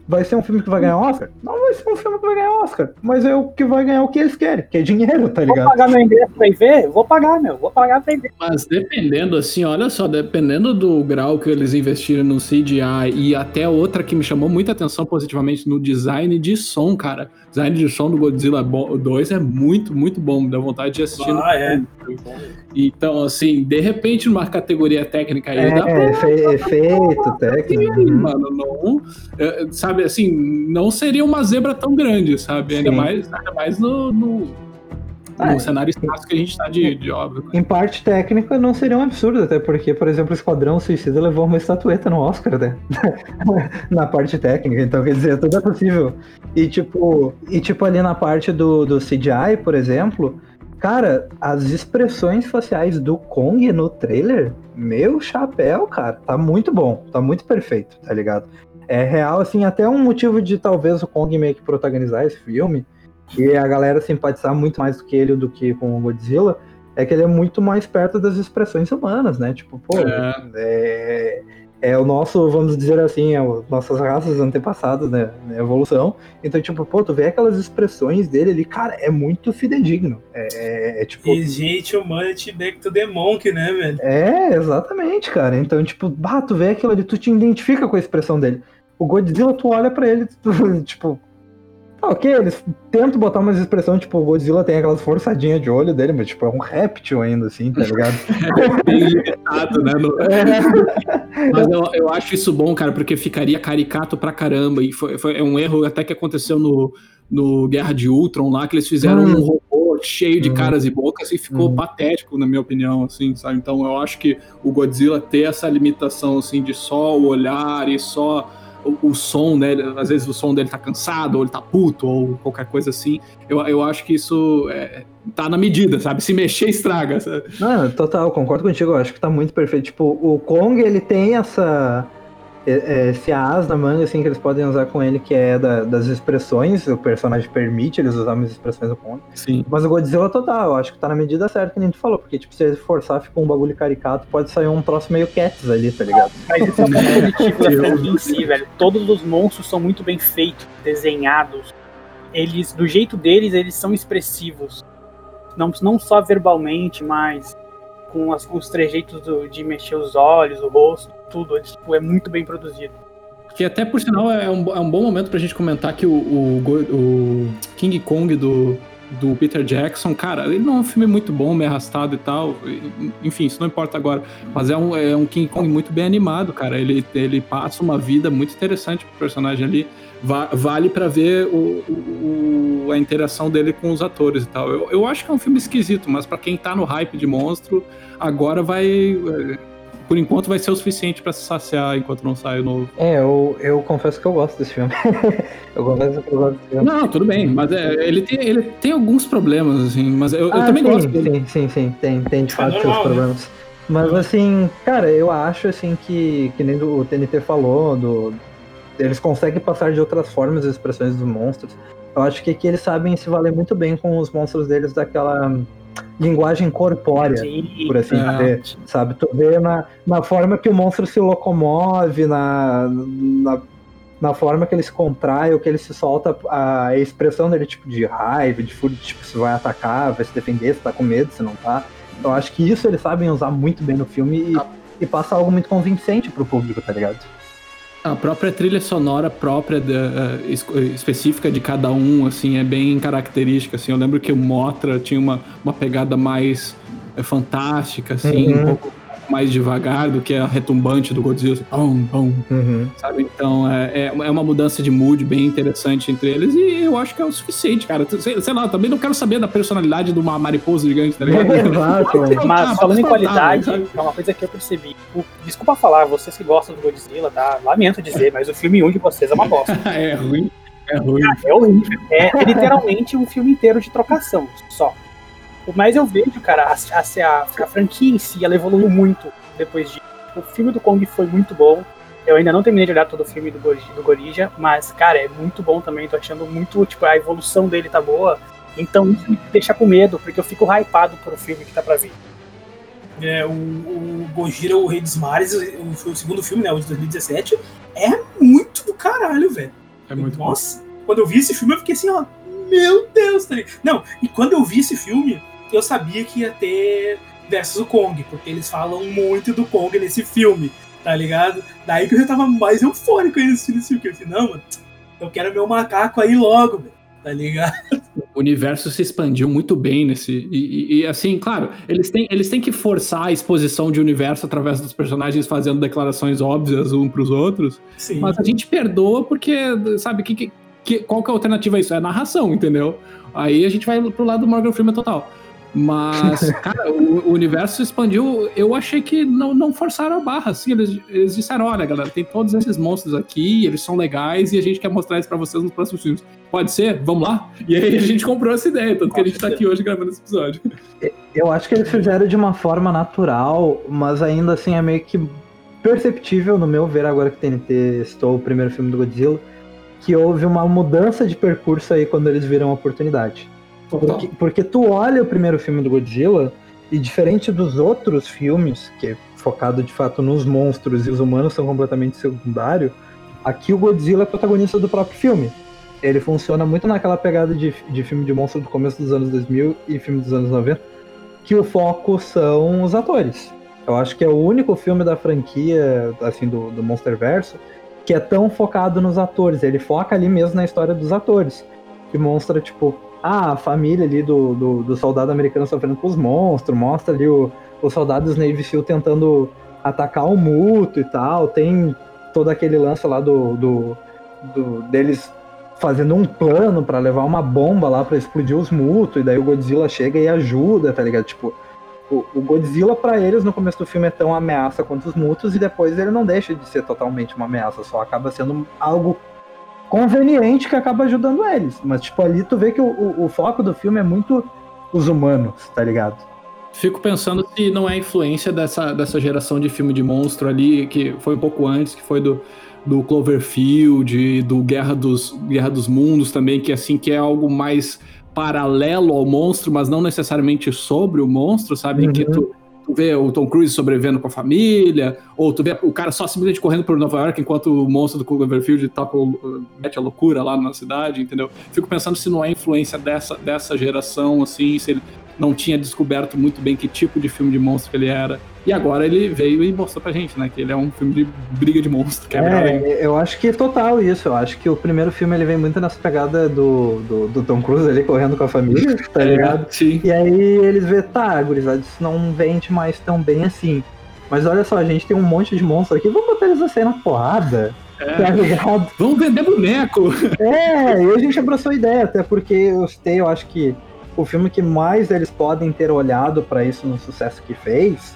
[SPEAKER 1] Vai ser um filme que vai ganhar Oscar? Não vai ser um filme que vai ganhar Oscar. Mas é o que vai ganhar o que eles querem, que é dinheiro, tá
[SPEAKER 4] Vou
[SPEAKER 1] ligado?
[SPEAKER 4] pagar meu ingresso pra ir ver? Vou pagar, meu. Vou pagar pra ir ver.
[SPEAKER 2] Mas dependendo, assim, olha só, dependendo do grau que eles investiram no CGI e até outra que me chamou muita atenção positivamente no design de som, cara. Design de som do Godzilla bo- 2 é muito, muito bom. Me dá vontade de assistir. no-
[SPEAKER 3] Ah, é.
[SPEAKER 2] Então, assim, de repente, numa categoria técnica aí, dá pra
[SPEAKER 1] É, efe- efeito, técnico.
[SPEAKER 2] aí,
[SPEAKER 1] uhum.
[SPEAKER 2] mano, não. é, sabe assim, não seria uma zebra tão grande, sabe? Ainda
[SPEAKER 1] Sim.
[SPEAKER 2] mais, ainda mais no, no, no
[SPEAKER 1] Ah,
[SPEAKER 2] cenário escasso que a gente tá de, de obra.
[SPEAKER 1] Em parte técnica não seria um absurdo, até porque, por exemplo, o Esquadrão Suicida levou uma estatueta no Oscar, né? *laughs* na parte técnica, então quer dizer, tudo é possível. E tipo, e, tipo ali na parte do, do CGI, por exemplo, cara, as expressões faciais do Kong no trailer, meu chapéu, cara, tá muito bom, tá muito perfeito, tá ligado? É real, assim, até um motivo de talvez o Kong meio que protagonizar esse filme e a galera simpatizar muito mais do que ele do que com o Godzilla, é que ele é muito mais perto das expressões humanas, né? Tipo, pô,
[SPEAKER 2] É.
[SPEAKER 1] é, é o nosso, vamos dizer assim, é o, nossas raças antepassadas, né? Evolução. Então, tipo, pô, tu vê aquelas expressões dele ali, cara, é muito fidedigno. É, é, é, tipo.
[SPEAKER 3] E gente humanity back to the monk, né, velho?
[SPEAKER 1] É, exatamente, cara. Então, tipo, bah, tu vê aquilo ali, tu te identifica com a expressão dele. O Godzilla, tu olha pra ele, *laughs* tu, tipo. Ah, ok, eles tentam botar umas expressões, tipo, o Godzilla tem aquelas forçadinhas de olho dele, mas tipo, é um réptil ainda, assim, tá ligado?
[SPEAKER 2] É *laughs* bem limitado, né? No- Mas eu, eu acho isso bom, cara, porque ficaria caricato pra caramba. E foi, foi é um erro até que aconteceu no, no Guerra de Ultron lá, que eles fizeram
[SPEAKER 1] Hum.
[SPEAKER 2] um robô cheio de
[SPEAKER 1] Hum.
[SPEAKER 2] caras e bocas e ficou
[SPEAKER 1] Hum.
[SPEAKER 2] patético, na minha opinião, assim, sabe? Então eu acho que o Godzilla ter essa limitação, assim, de só o olhar e só o, o som, né? Às vezes o som dele tá cansado, ou ele tá puto, ou qualquer coisa assim. Eu, eu acho que isso é, tá na medida, sabe? Se mexer, estraga. sabe?
[SPEAKER 1] Não, total, concordo contigo, eu acho que tá muito perfeito. Tipo, o Kong, ele tem essa. É- é, Esse as na manga, assim, que eles podem usar com ele, que é da- das expressões, o personagem permite eles usarem as expressões do Kong.
[SPEAKER 2] Sim.
[SPEAKER 1] Mas o Godzilla total, eu acho que tá na medida certa que nem tu falou, porque, tipo, se ele forçar, fica um bagulho caricato, pode sair um troço meio Cats ali, tá ligado?
[SPEAKER 4] Mas esse é ponto positivo da em si, velho. Todos os monstros são muito bem feitos, desenhados. Eles, do jeito deles, eles são expressivos. Não, não só verbalmente, mas com as- os trejeitos do- de mexer os olhos, o rosto, tudo. Eles, tipo, é muito bem produzido.
[SPEAKER 2] Que até por sinal é um, é um bom momento pra gente comentar que o, o, o King Kong do, do Peter Jackson, cara, ele não é um filme muito bom, meio arrastado e tal. Enfim, isso não importa agora. Mas é um, é um King Kong muito bem animado, cara. Ele, ele passa uma vida muito interessante pro personagem ali. Va- vale pra ver o, o- a interação dele com os atores e tal. Eu, eu acho que é um filme esquisito, mas pra quem tá no hype de monstro, agora vai. Por enquanto vai ser o suficiente pra se saciar enquanto não sai o novo.
[SPEAKER 1] É, eu, eu confesso que eu gosto desse filme. *laughs* eu confesso que eu gosto desse filme.
[SPEAKER 2] Não, tudo bem, mas é, ele, tem, ele tem alguns problemas, assim, mas eu, eu
[SPEAKER 1] Ah,
[SPEAKER 2] também
[SPEAKER 1] sim,
[SPEAKER 2] gosto dele.
[SPEAKER 1] Sim, sim, sim, tem, tem de
[SPEAKER 3] É
[SPEAKER 1] fato seus
[SPEAKER 3] né?
[SPEAKER 1] problemas. Mas assim, cara, eu acho assim que, que nem o TNT falou, do, eles conseguem passar de outras formas as expressões dos monstros. Eu acho que aqui eles sabem se valer muito bem com os monstros deles daquela linguagem corpórea,
[SPEAKER 4] Sim,
[SPEAKER 1] por assim dizer. Sabe? Tu vê na, na forma que o monstro se locomove, na, na, na forma que ele se contrai, ou que ele se solta, a expressão dele, tipo, de raiva, de fúria, tipo, se vai atacar, vai se defender, se tá com medo, se não tá. Eu acho que isso eles sabem usar muito bem no filme e, e passa algo muito convincente pro público, tá ligado?
[SPEAKER 2] A própria trilha sonora própria da, eh, es- específica de cada um, assim, é bem característica, assim. Eu lembro que o Motra tinha uma, uma pegada mais eh, fantástica, assim,
[SPEAKER 1] Uhum.
[SPEAKER 2] um pouco mais devagar do que a retumbante do Godzilla, assim, pum, pum, sabe? Então é, é é uma mudança de mood bem interessante entre eles e eu acho que é o suficiente, cara. Sei, sei lá, também não quero saber da personalidade de uma mariposa gigante, tá ligado? *laughs*
[SPEAKER 1] Exato.
[SPEAKER 4] Mas
[SPEAKER 2] Ah,
[SPEAKER 4] falando em
[SPEAKER 2] mas
[SPEAKER 4] qualidade,
[SPEAKER 2] sabe?
[SPEAKER 4] é uma coisa que eu percebi. O- desculpa falar, vocês que gostam do Godzilla, tá? Lamento dizer, mas o filme 1 de vocês é uma bosta. *laughs*
[SPEAKER 2] é ruim, é ruim.
[SPEAKER 4] É horrível. É, é literalmente um filme inteiro de trocação, só. Mas eu vejo, cara, a, a, a, franquia em si, ela evoluiu muito depois disso. O filme do Kong foi muito bom. Eu ainda não terminei de olhar todo o filme do, do Gorija, mas, cara, é muito bom também. Tô achando muito, tipo, a evolução dele tá boa. Então isso me deixa com medo, porque eu fico hypado pro filme que tá pra vir.
[SPEAKER 3] É, o, o Gojira, o Rei dos Mares, o- foi o segundo filme, né? O de 2017. É muito do caralho, velho.
[SPEAKER 2] É muito bom.
[SPEAKER 3] Nossa, quando eu vi esse filme, eu fiquei assim, ó. Meu Deus, tá ligado? Não, e quando eu vi esse filme, eu sabia que ia ter versus o Kong, porque eles falam muito do Kong nesse filme, tá ligado? Daí que eu já tava mais eufórico ainda assistindo esse filme. que Eu falei, não, mano, eu quero meu macaco aí logo, velho, tá ligado?
[SPEAKER 2] o universo se expandiu muito bem nesse. E, e- e, assim, claro, eles têm, eles têm que forçar a exposição de universo através dos personagens fazendo declarações óbvias um pros outros.
[SPEAKER 3] Sim.
[SPEAKER 2] Mas a gente perdoa porque, sabe, que, que- qual que é a alternativa a isso? É a narração, entendeu? Aí a gente vai pro lado do Morgan Freeman total. Mas, *laughs* cara, o, o universo expandiu. Eu achei que não, não forçaram a barra, assim. Eles, eles disseram: olha, galera, tem todos esses monstros aqui, eles são legais e a gente quer mostrar isso pra vocês nos próximos filmes. Pode ser? Vamos lá? E aí a gente comprou essa ideia, tanto que a gente tá aqui hoje gravando esse episódio.
[SPEAKER 1] Eu acho que eles fizeram de uma forma natural, mas ainda assim é meio que perceptível, no meu ver, agora que o TNT estou o primeiro filme do Godzilla, que houve uma mudança de percurso aí quando eles viram a oportunidade. Porque, porque tu olha o primeiro filme do Godzilla, e diferente dos outros filmes, que é focado de fato nos monstros e os humanos são completamente secundário, aqui o Godzilla é protagonista do próprio filme. Ele funciona muito naquela pegada de, de filme de monstro do começo dos anos 2000 e filme dos anos 90, que o foco são os atores. Eu acho que é o único filme da franquia, assim, do, do Monsterverso, que é tão focado nos atores. Ele foca ali mesmo na história dos atores. que mostra, tipo, ah, a família ali do, do, do soldado americano sofrendo com os monstros, mostra ali o, os soldados Navy SEAL tentando atacar o Muto e tal, tem todo aquele lance lá do, do, do deles fazendo um plano para levar uma bomba lá para explodir os Muto, e daí o Godzilla chega e ajuda, tá ligado? Tipo, o, o Godzilla para eles no começo do filme é tão ameaça quanto os Mutos, e depois ele não deixa de ser totalmente uma ameaça, só acaba sendo algo conveniente que acaba ajudando eles. Mas, tipo, ali tu vê que o, o, o foco do filme é muito os humanos, tá ligado?
[SPEAKER 2] Fico pensando se não é influência dessa, dessa geração de filme de monstro ali, que foi um pouco antes, que foi do, do Cloverfield, do Guerra dos, Guerra dos Mundos também, que assim, que é algo mais paralelo ao monstro, mas não necessariamente sobre o monstro, sabe? Uhum. Que tu, tu vê o Tom Cruise sobrevivendo com a família, ou tu vê o cara só simplesmente correndo por Nova York enquanto o monstro do Cloverfield toca, mete a loucura lá na cidade, entendeu? Fico pensando se não é influência dessa, dessa geração, assim, se ele não tinha descoberto muito bem que tipo de filme de monstro que ele era. E agora ele veio e mostrou pra gente, né? Que ele é um filme de briga de monstro. Que é,
[SPEAKER 1] é eu acho que é total isso. Eu acho que o primeiro filme ele vem muito nessa pegada do, do, do Tom Cruise ali correndo com a família, *laughs* tá é, ligado?
[SPEAKER 2] Sim.
[SPEAKER 1] E aí eles vê, tá, gurizada, isso não vende mais tão bem assim. Mas olha só, a gente tem um monte de monstro aqui, vamos botar eles a sair na porrada. É. Tá ligado?
[SPEAKER 2] Vamos vender boneco!
[SPEAKER 1] É, e a gente abraçou a ideia, até porque eu citei, eu acho que o filme que mais eles podem ter olhado para isso no sucesso que fez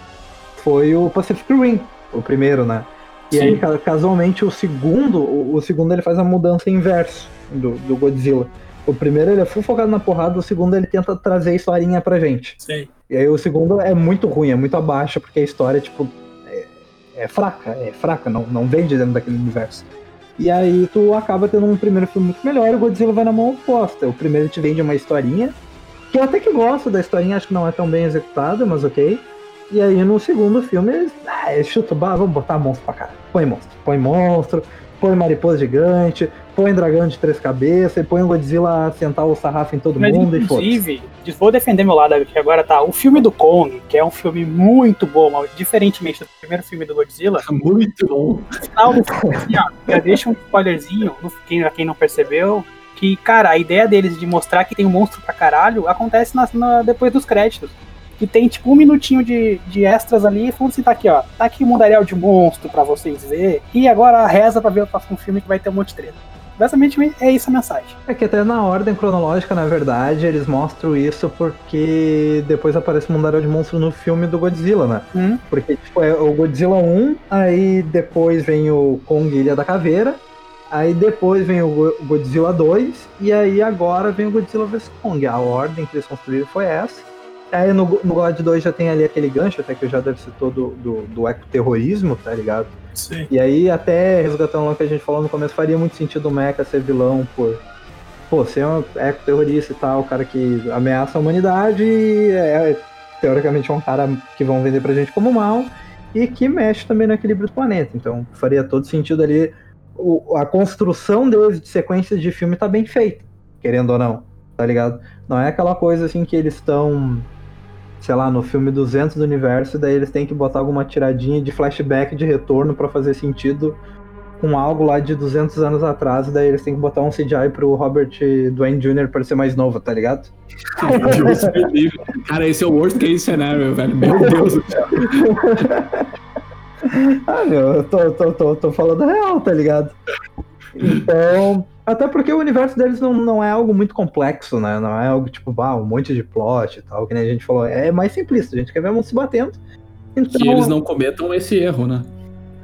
[SPEAKER 1] foi o Pacific Rim, o primeiro, né? E Sim. aí, casualmente, o segundo, o, segundo ele faz a mudança inverso do, do Godzilla. O primeiro ele é full focado na porrada, o segundo ele tenta trazer a historinha pra gente.
[SPEAKER 3] Sim.
[SPEAKER 1] E aí o segundo é muito ruim, é muito abaixo, porque a história, tipo, é, é fraca, é fraca, não, não vende dentro daquele universo. E aí tu acaba tendo um primeiro filme muito melhor e o Godzilla vai na mão oposta. O primeiro te vende uma historinha, que eu até que gosto da historinha, acho que não é tão bem executada, mas ok. E aí no segundo filme, eles, ah, eles chutam, vamos botar monstro pra cá. Põe monstro, põe monstro, põe mariposa gigante, põe dragão de três cabeças, e põe o Godzilla a sentar o sarrafo em todo Mas, mundo
[SPEAKER 4] inclusive, e vou defender meu lado aqui agora, tá? O filme do Kong, que é um filme muito bom, mas diferentemente do primeiro filme do Godzilla.
[SPEAKER 2] Muito bom.
[SPEAKER 4] Final do filme, assim, ó, já deixa um spoilerzinho, quem, quem não percebeu, que, cara, a ideia deles de mostrar que tem um monstro pra caralho acontece na, na, depois dos créditos que tem tipo um minutinho de, de extras ali, falando assim, tá aqui, ó, tá aqui o mundaréu de monstro para vocês ver, e agora reza pra ver o próximo filme que vai ter um monte de treta. Basicamente é isso a mensagem.
[SPEAKER 1] É que até na ordem cronológica, na verdade, eles mostram isso porque depois aparece o Mundaréu de Monstros no filme do Godzilla, né?
[SPEAKER 4] Hum.
[SPEAKER 1] Porque tipo, é o Godzilla 1, aí depois vem o Kong Ilha da Caveira, aí depois vem o Godzilla 2, e aí agora vem o Godzilla vs Kong. A ordem que eles construíram foi essa. Aí no, no God 2 já tem ali aquele gancho, até que eu já deve citou do, do, do ecoterrorismo, tá ligado?
[SPEAKER 3] Sim.
[SPEAKER 1] E aí, até resgatando o que a gente falou no começo, faria muito sentido o Mecha ser vilão por. Pô, ser um ecoterrorista e tal, o cara que ameaça a humanidade e é, teoricamente é um cara que vão vender pra gente como mal e que mexe também no equilíbrio do planeta. Então faria todo sentido ali. O, a construção deles de sequências de filme tá bem feita, querendo ou não, tá ligado? Não é aquela coisa assim que eles estão sei lá, no filme 200 do universo, e daí eles têm que botar alguma tiradinha de flashback de retorno para fazer sentido com algo lá de 200 anos atrás, e daí eles têm que botar um CGI pro Robert Dwayne Jr. para ser mais novo, tá ligado?
[SPEAKER 2] Cara, esse é o worst case scenario, velho. Meu Deus do céu. *laughs* *laughs*
[SPEAKER 1] ah, meu, eu tô, tô, tô, tô falando real, tá ligado? Então, até porque o universo deles não, não é algo muito complexo, né? Não é algo tipo, ah, um monte de plot e tal, que nem a gente falou. É mais simplista, a gente quer ver um se batendo.
[SPEAKER 2] Então, que eles não cometam esse erro, né?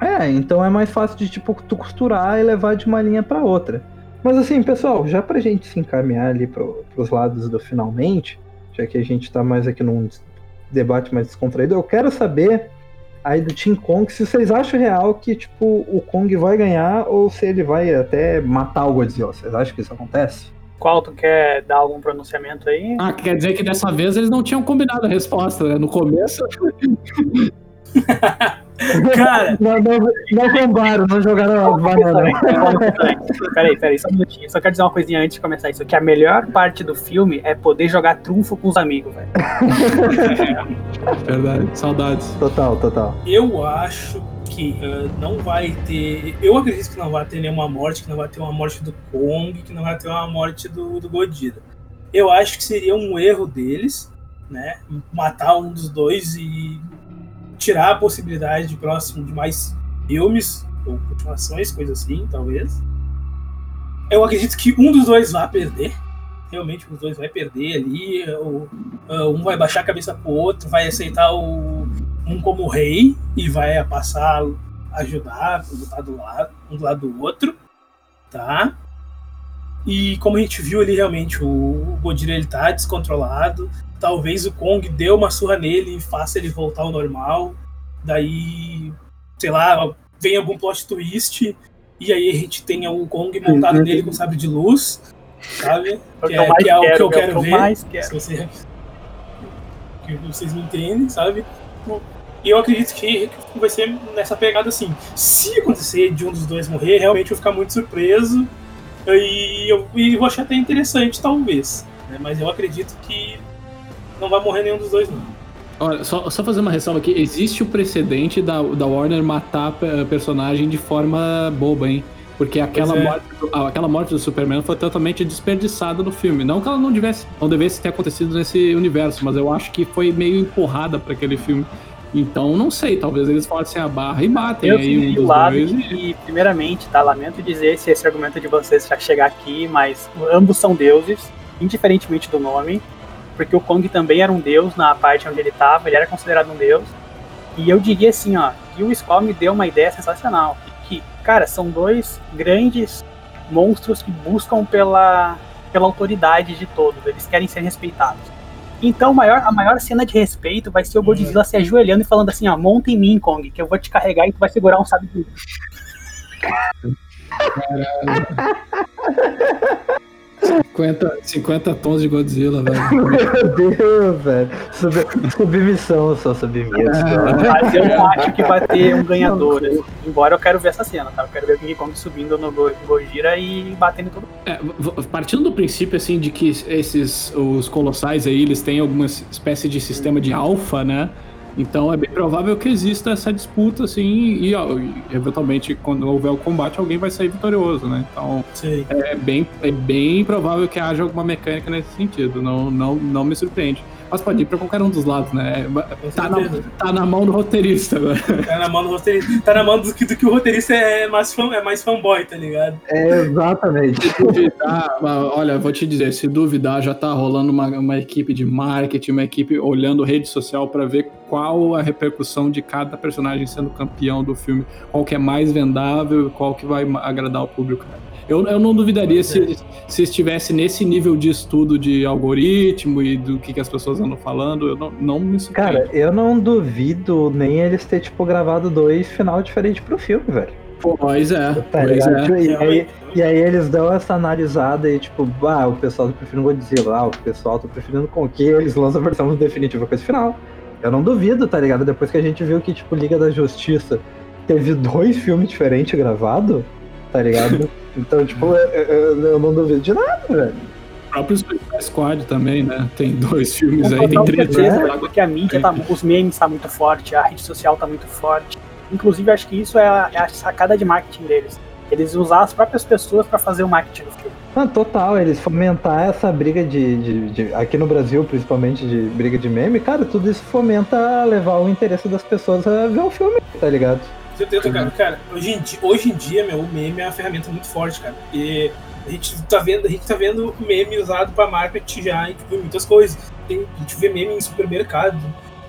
[SPEAKER 1] É, então é mais fácil de, tipo, tu costurar e levar de uma linha para outra. Mas assim, pessoal, já pra gente se encaminhar ali pro, pros lados do finalmente, já que a gente tá mais aqui num debate mais descontraído, eu quero saber aí do Team Kong, se vocês acham real que, tipo, o Kong vai ganhar ou se ele vai até matar o Godzilla. Vocês acham que isso acontece?
[SPEAKER 4] Qual tu quer dar algum pronunciamento aí?
[SPEAKER 2] Ah, quer dizer que dessa vez eles não tinham combinado a resposta, né? No começo. *laughs*
[SPEAKER 3] Cara,
[SPEAKER 1] não, não, não bombaram, não jogaram a banana.
[SPEAKER 4] Peraí, peraí, só um minutinho. Só quero dizer uma coisinha antes de começar isso. Que a melhor parte do filme é poder jogar trunfo com os amigos, velho. *laughs*
[SPEAKER 2] Verdade, saudades.
[SPEAKER 1] Total, total.
[SPEAKER 3] Eu acho que uh, não vai ter. Eu acredito que não vai ter nenhuma morte, que não vai ter uma morte do Kong, que não vai ter uma morte do, do Godzilla. Eu acho que seria um erro deles, né? Matar um dos dois e tirar a possibilidade de próximo de mais filmes ou continuações, coisas assim, talvez. Eu acredito que um dos dois vai perder. Realmente, um dos dois vai perder ali. Ou, uh, um vai baixar a cabeça pro outro, vai aceitar o, um como rei e vai passar a ajudar, lutar do lado, um do lado do outro, tá? E como a gente viu ali, realmente, o Godzilla ele tá descontrolado. Talvez o Kong dê uma surra nele e faça ele voltar ao normal. Daí, sei lá, vem algum plot twist. E aí a gente tenha o Kong montado nele com sabre de luz. Sabe?
[SPEAKER 4] É
[SPEAKER 3] Que é, que é o que eu quero
[SPEAKER 4] é
[SPEAKER 3] ver.
[SPEAKER 4] mais quero.
[SPEAKER 3] Se você- que vocês me entendem, sabe? E eu acredito que vai ser nessa pegada assim. Se acontecer de um dos dois morrer, realmente eu vou ficar muito surpreso. E eu, e vou achar até interessante, talvez. né? Mas eu acredito que não vai morrer nenhum dos dois, não.
[SPEAKER 2] Olha, só, só fazer uma ressalva aqui. Existe o precedente da, da Warner matar pe- personagem de forma boba, hein? Porque aquela,
[SPEAKER 3] é.
[SPEAKER 2] morte, do- ah, aquela morte do Superman foi totalmente desperdiçada no filme. Não que ela não devesse, não devesse ter acontecido nesse universo, mas eu acho que foi meio empurrada para aquele filme. Então, não sei, talvez eles forcem a barra e matem
[SPEAKER 4] Eu
[SPEAKER 2] aí um dos
[SPEAKER 4] lado
[SPEAKER 2] dois. e-
[SPEAKER 4] que, primeiramente, tá, lamento dizer se esse argumento de vocês já chegar aqui, mas ambos são deuses, indiferentemente do nome, porque o Kong também era um deus na parte onde ele tava, ele era considerado um deus. E eu diria assim, ó, que o Skull me deu uma ideia sensacional, que, cara, são dois grandes monstros que buscam pela, pela autoridade de todos, eles querem ser respeitados. Então, o maior, a maior cena de respeito vai ser o Godzilla se ajoelhando e falando assim, ó, monta em mim, Kong, que eu vou te carregar e tu vai segurar um de luz." *laughs*
[SPEAKER 2] 50, 50 tons de Godzilla, velho. *laughs*
[SPEAKER 1] Meu Deus, velho. Sub- submissão, só submissão.
[SPEAKER 4] Mas eu não acho que vai ter um ganhador. assim. Embora eu quero ver essa cena, tá? Eu quero ver o King Kong subindo no Go- Gojira e batendo em todo mundo.
[SPEAKER 2] É, partindo do princípio assim de que esses os colossais aí eles têm alguma espécie de sistema de alfa, né? Então é bem provável que exista essa disputa assim e, ó, eventualmente quando houver o combate alguém vai sair vitorioso, né? Então é bem é bem provável que haja alguma mecânica nesse sentido. Não não não me surpreende. Mas pode ir pra qualquer um dos lados, né?
[SPEAKER 3] Com
[SPEAKER 2] Tá na, tá na mão do roteirista, né? *laughs*
[SPEAKER 3] Tá na mão do roteirista. Tá na mão do que, do que o roteirista é mais, fã, é mais fanboy, tá ligado?
[SPEAKER 1] É, exatamente.
[SPEAKER 2] Se duvidar, olha, vou te dizer, se duvidar, já tá rolando uma, uma equipe de marketing, uma equipe olhando rede social pra ver qual a repercussão de cada personagem sendo campeão do filme, qual que é mais vendável e qual que vai agradar o público. Eu, eu não duvidaria se, se estivesse nesse nível de estudo de algoritmo e do que, que as pessoas andam falando, eu não, não me surpreendo.
[SPEAKER 1] Cara, eu não duvido nem eles ter, tipo, gravado dois final diferentes pro filme, velho.
[SPEAKER 2] pois é,
[SPEAKER 1] Tá
[SPEAKER 2] pois é.
[SPEAKER 1] E aí, e aí eles dão essa analisada e, tipo, ah, o pessoal tá preferindo Godzilla, ah, o pessoal tá preferindo com que eles lançam a versão definitiva com esse final. Eu não duvido, tá ligado? Depois que a gente viu que, tipo, Liga da Justiça teve dois filmes diferentes gravados, tá ligado? *laughs* Então, tipo, eu, eu- eu não duvido de nada, velho.
[SPEAKER 2] O próprio Suicide Squad também, né? Tem dois filmes
[SPEAKER 4] Com
[SPEAKER 2] aí, tem três
[SPEAKER 4] certeza,
[SPEAKER 2] filmes.
[SPEAKER 4] porque a mídia tá, os memes tá muito forte, a rede social tá muito forte. Inclusive, acho que isso é a, é a sacada de marketing deles. Eles usar as próprias pessoas pra fazer o marketing do filme.
[SPEAKER 1] Não, total, eles fomentar essa briga de, de- de- Aqui no Brasil, principalmente, de briga de meme, cara, tudo isso fomenta levar o interesse das pessoas a ver o filme, tá ligado?
[SPEAKER 3] Certeza, cara. Cara, hoje em, dia, hoje em dia, meu, o meme é uma ferramenta muito forte, cara. Porque a gente tá vendo, a gente tá vendo meme usado pra marketing já em tipo, em muitas coisas. Tem, a gente vê meme em supermercado.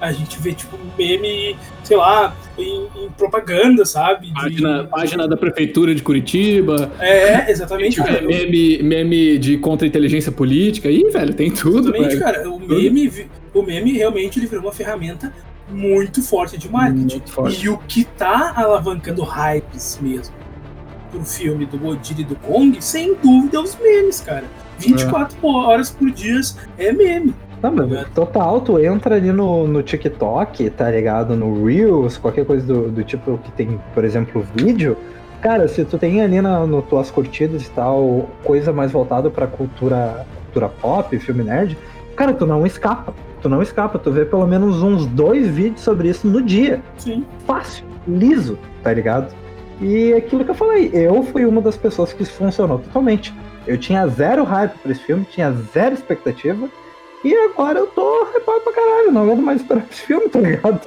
[SPEAKER 3] A gente vê, tipo, meme, sei lá, em, em propaganda, sabe? De-
[SPEAKER 2] Página, página da Prefeitura de Curitiba,
[SPEAKER 3] É, exatamente, cara. Eu-
[SPEAKER 2] meme, meme de contra-inteligência política. Ih, velho, tem tudo,
[SPEAKER 3] Exatamente,
[SPEAKER 2] velho.
[SPEAKER 3] cara. O meme, o meme realmente ele virou uma ferramenta muito forte de marketing.
[SPEAKER 2] Forte.
[SPEAKER 3] E o que tá alavancando hypes mesmo pro filme do Godzilla e do Kong, sem dúvida, é os memes, cara. 24 horas por dia é meme.
[SPEAKER 1] Não, mano, total, tu entra ali no, no TikTok, tá ligado? No Reels, qualquer coisa do, do tipo que tem, por exemplo, vídeo. Cara, se tu tem ali na, no tuas curtidas e tal, coisa mais voltada pra cultura, cultura pop, filme nerd, cara, tu não escapa. Tu não escapa, tu vê pelo menos uns dois vídeos sobre isso no dia.
[SPEAKER 3] Sim.
[SPEAKER 1] Fácil. liso, tá ligado? E aquilo que eu falei, eu fui uma das pessoas que isso funcionou totalmente. Eu tinha zero hype pra esse filme, tinha zero expectativa. E agora eu tô hypado pra caralho, não aguento mais esperar esse filme, tá ligado?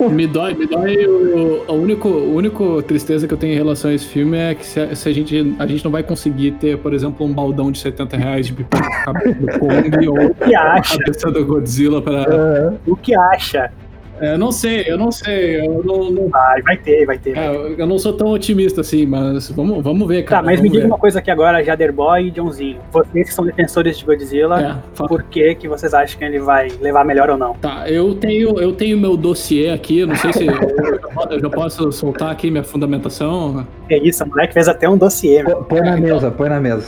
[SPEAKER 2] Me dói, me dói. O, a único, a única tristeza que eu tenho em relação a esse filme é que se, a, se a, gente, a gente não vai conseguir ter, por exemplo, um baldão de 70 reais de pipoca do Kong ou *laughs*
[SPEAKER 4] O que acha?
[SPEAKER 2] a cabeça do Godzilla pra.
[SPEAKER 1] É,
[SPEAKER 4] O que acha?
[SPEAKER 2] É, eu não sei, eu não sei. Eu não, não-
[SPEAKER 4] Vai, vai ter, vai ter.
[SPEAKER 2] é, eu não sou tão otimista assim, mas vamos, vamos ver,
[SPEAKER 4] Tá,
[SPEAKER 2] cara.
[SPEAKER 4] mas me diga
[SPEAKER 2] ver.
[SPEAKER 4] uma coisa aqui agora, Jaderboy e Johnzinho. Vocês que são defensores de Godzilla,
[SPEAKER 2] É,
[SPEAKER 4] por que, que vocês acham que ele vai levar melhor ou não?
[SPEAKER 2] Tá, eu tenho, eu tenho meu dossiê aqui, eu não sei se eu, eu já posso soltar aqui minha fundamentação.
[SPEAKER 4] É isso, o moleque fez até um dossiê.
[SPEAKER 1] pô- põe na mesa, põe na mesa.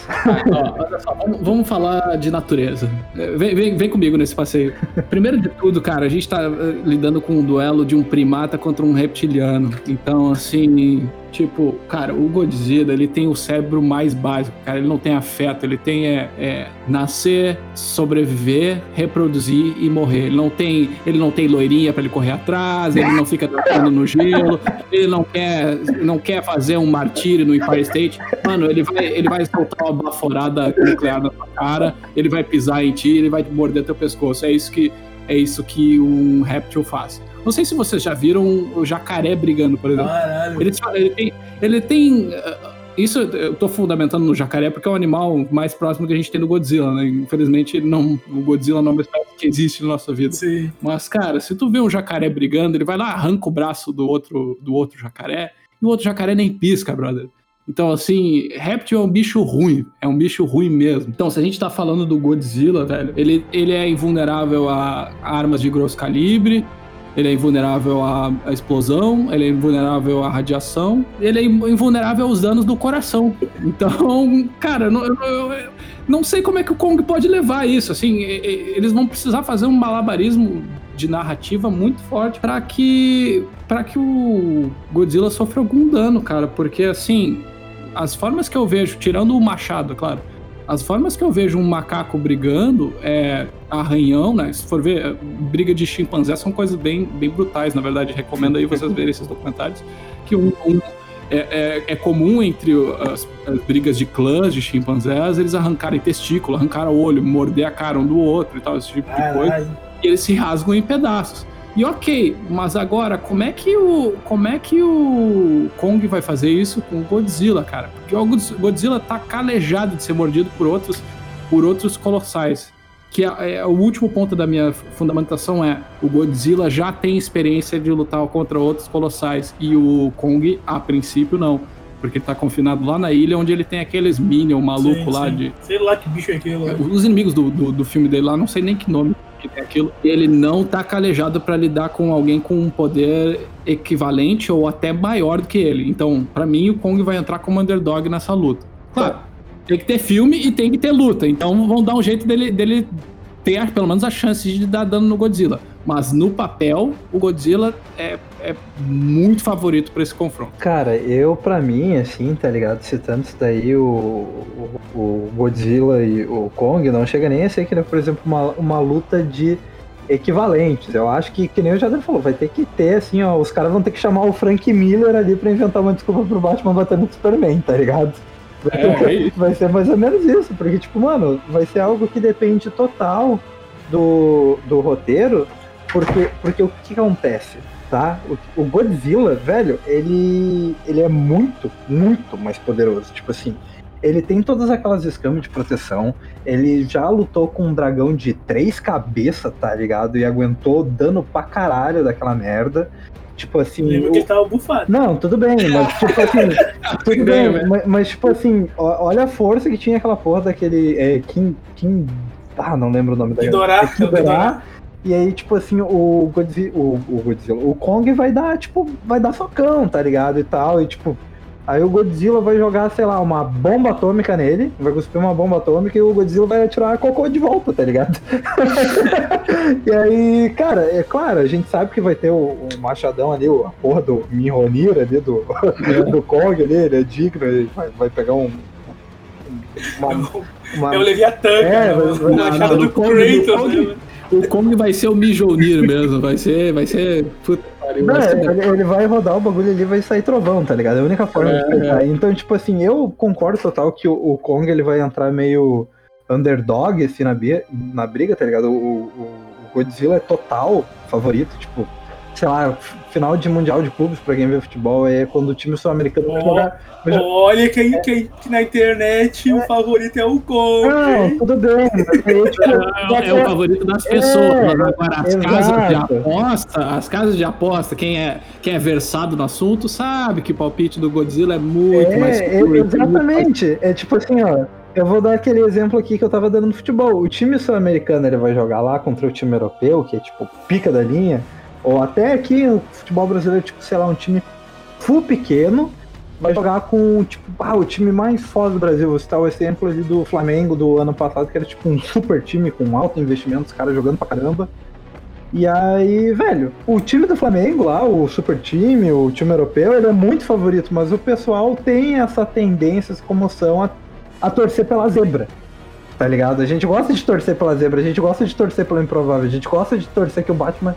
[SPEAKER 2] Ó, olha só, vamos, vamos falar de natureza. Vem, vem, vem comigo nesse passeio. Primeiro de tudo, cara, a gente tá eh, com um duelo de um primata contra um reptiliano. Então, assim, tipo, cara, o Godzilla, ele tem o cérebro mais básico, cara. Ele não tem afeto, ele tem é, é, nascer, sobreviver, reproduzir e morrer. Ele não tem, ele não tem loirinha pra ele correr atrás, ele não fica dançando no gelo, ele não quer, não quer fazer um martírio no Empire State. Mano, ele vai, ele vai soltar uma baforada nuclear na tua cara, ele vai pisar em ti, ele vai morder teu pescoço. É isso que é isso que um réptil faz. Não sei se vocês já viram o jacaré brigando, por exemplo.
[SPEAKER 3] Caralho.
[SPEAKER 2] Ele, ele tem, ele tem uh, isso eu tô fundamentando no jacaré porque é o animal mais próximo que a gente tem do Godzilla, né? Infelizmente, não, o Godzilla não é uma espécie que existe na nossa vida.
[SPEAKER 3] Sim.
[SPEAKER 2] Mas, cara, se tu vê um jacaré brigando, ele vai lá, arranca o braço do outro, do outro jacaré, e o outro jacaré nem pisca, brother. Então, assim, réptil é um bicho ruim, é um bicho ruim mesmo. Então, se a gente tá falando do Godzilla, velho, ele, ele é invulnerável a armas de grosso calibre, ele é invulnerável à, à explosão, ele é invulnerável à radiação, ele é invulnerável aos danos do coração. Então, *laughs* cara, não, eu- eu- não sei como é que o Kong pode levar isso. Assim, eles vão precisar fazer um malabarismo de narrativa muito forte para que para que o Godzilla sofra algum dano, cara, porque assim, as formas que eu vejo, tirando o machado, claro, as formas que eu vejo um macaco brigando é arranhão, né? Se for ver, é, briga de chimpanzé são coisas bem, bem brutais, na verdade. Recomendo aí vocês verem esses documentários. Que um, um- é, é- é comum entre as, as brigas de clãs de chimpanzés eles arrancarem testículo, arrancar o olho, morder a cara um do outro e tal, esse tipo de coisa e eles se rasgam em pedaços. E ok, mas agora como é que o como é que o Kong vai fazer isso com o Godzilla, cara? Porque o Godz- Godzilla tá calejado de ser mordido por outros por outros colossais. Que é, é- o último ponto da minha fundamentação é o Godzilla já tem experiência de lutar contra outros colossais e o Kong a princípio não, porque ele tá confinado lá na ilha onde ele tem aqueles minion maluco
[SPEAKER 3] Sim,
[SPEAKER 2] lá
[SPEAKER 3] sim.
[SPEAKER 2] de
[SPEAKER 3] Sei lá que bicho é aquele. lá.
[SPEAKER 2] os inimigos do, do, do filme dele lá, não sei nem que nome tem aquilo. Ele não tá calejado pra lidar com alguém com um poder equivalente ou até maior do que ele. Então, pra mim, o Kong vai entrar como underdog nessa luta. Claro, tem que ter filme e tem que ter luta. Então, vão dar um jeito dele, dele ter pelo menos a chance de dar dano no Godzilla. Mas no papel, o Godzilla é, é muito favorito pra esse confronto.
[SPEAKER 1] Cara, eu, pra mim, assim, tá ligado? Citando isso daí, o, o, o Godzilla e o Kong não chega nem a ser, que, nem, por exemplo, uma, uma luta de equivalentes. Eu acho que, que nem o Jader falou, vai ter que ter, assim, ó, os caras vão ter que chamar o Frank Miller ali pra inventar uma desculpa pro Batman bater no Superman, tá ligado? Vai,
[SPEAKER 2] É, é isso. *laughs*
[SPEAKER 1] vai ser mais ou menos isso, porque, tipo, mano, vai ser algo que depende total do, do roteiro, porque, porque o que, que acontece? tá? O, Godzilla, velho, ele, ele é muito, muito mais poderoso. Tipo assim, ele tem todas aquelas escamas de proteção. Ele já lutou com um dragão de três cabeças, tá ligado? E aguentou dano pra caralho daquela merda. Tipo assim.
[SPEAKER 3] Lembra
[SPEAKER 1] o-
[SPEAKER 3] que ele tava bufado.
[SPEAKER 1] Não, tudo bem, mas tipo assim. *laughs* tudo bem, mas, mas, tipo assim, olha a força que tinha aquela porra daquele. É, Kim. Kim. Ah, não lembro o nome da
[SPEAKER 3] Ghidorah,
[SPEAKER 1] Ghidorah. E aí, tipo assim, o Godzilla, o, o Godzilla, o Kong vai dar, tipo, vai dar socão, tá ligado? E tal, e tipo, aí o Godzilla vai jogar, sei lá, uma bomba atômica nele, vai cuspir uma bomba atômica e o Godzilla vai atirar a cocô de volta, tá ligado? *laughs* e aí, cara, é claro, a gente sabe que vai ter o, o machadão ali, a porra do Mjolnir ali, do, *laughs* do Kong ali, ele é digno, ele vai, vai pegar um... Uma, *laughs* uma-
[SPEAKER 3] É o Leviatã,
[SPEAKER 1] É,
[SPEAKER 3] cara.
[SPEAKER 1] mas-
[SPEAKER 3] o
[SPEAKER 1] mas-
[SPEAKER 3] machado
[SPEAKER 2] não,
[SPEAKER 3] do
[SPEAKER 2] do Kong, do
[SPEAKER 3] Kratos.
[SPEAKER 2] Kong.
[SPEAKER 3] né?
[SPEAKER 2] O Kong vai ser o Mijonir mesmo, vai ser, vai ser, puta pariu, vai ser-
[SPEAKER 1] ele, ele vai rodar o bagulho ali e vai sair trovão, tá ligado? É a única forma
[SPEAKER 2] É,
[SPEAKER 1] de pensar. Então, tipo assim, eu concordo total que o, o Kong ele vai entrar meio underdog assim, na, na briga, tá ligado? O, o- o Godzilla é total favorito, tipo, sei lá, final de Mundial de Clubes pra quem vê futebol é quando o time sul-americano vai
[SPEAKER 3] Ó,
[SPEAKER 1] jogar.
[SPEAKER 3] Olha quem, quem que na internet o favorito é o Kong.
[SPEAKER 1] Não, tudo bem, aí, tipo, *laughs*
[SPEAKER 2] É, é o favorito das pessoas.
[SPEAKER 1] É,
[SPEAKER 2] mas agora, as casas de
[SPEAKER 1] exato.
[SPEAKER 2] aposta, as casas de aposta, quem é, quem é versado no assunto sabe que o palpite do Godzilla é muito mais
[SPEAKER 1] É, é,
[SPEAKER 2] curto, mais-
[SPEAKER 1] exatamente. É tipo assim, ó. Eu vou dar aquele exemplo aqui que eu tava dando no futebol. O time sul-americano ele vai jogar lá contra o time europeu, que é tipo pica da linha. Ou até aqui no futebol brasileiro, tipo, sei lá, um time full pequeno. Vai jogar com, tipo, ah, o time mais foda do Brasil. Vou citar o exemplo ali do Flamengo do ano passado, que era tipo um super time com alto investimento, os caras jogando pra caramba. E aí, velho, o time do Flamengo lá, o super time, o time europeu, ele é muito favorito, mas o pessoal tem essa tendência, essa comoção a, a torcer pela zebra. Tá ligado? A gente gosta de torcer pela zebra, a gente gosta de torcer pelo improvável, a gente gosta de torcer que o Batman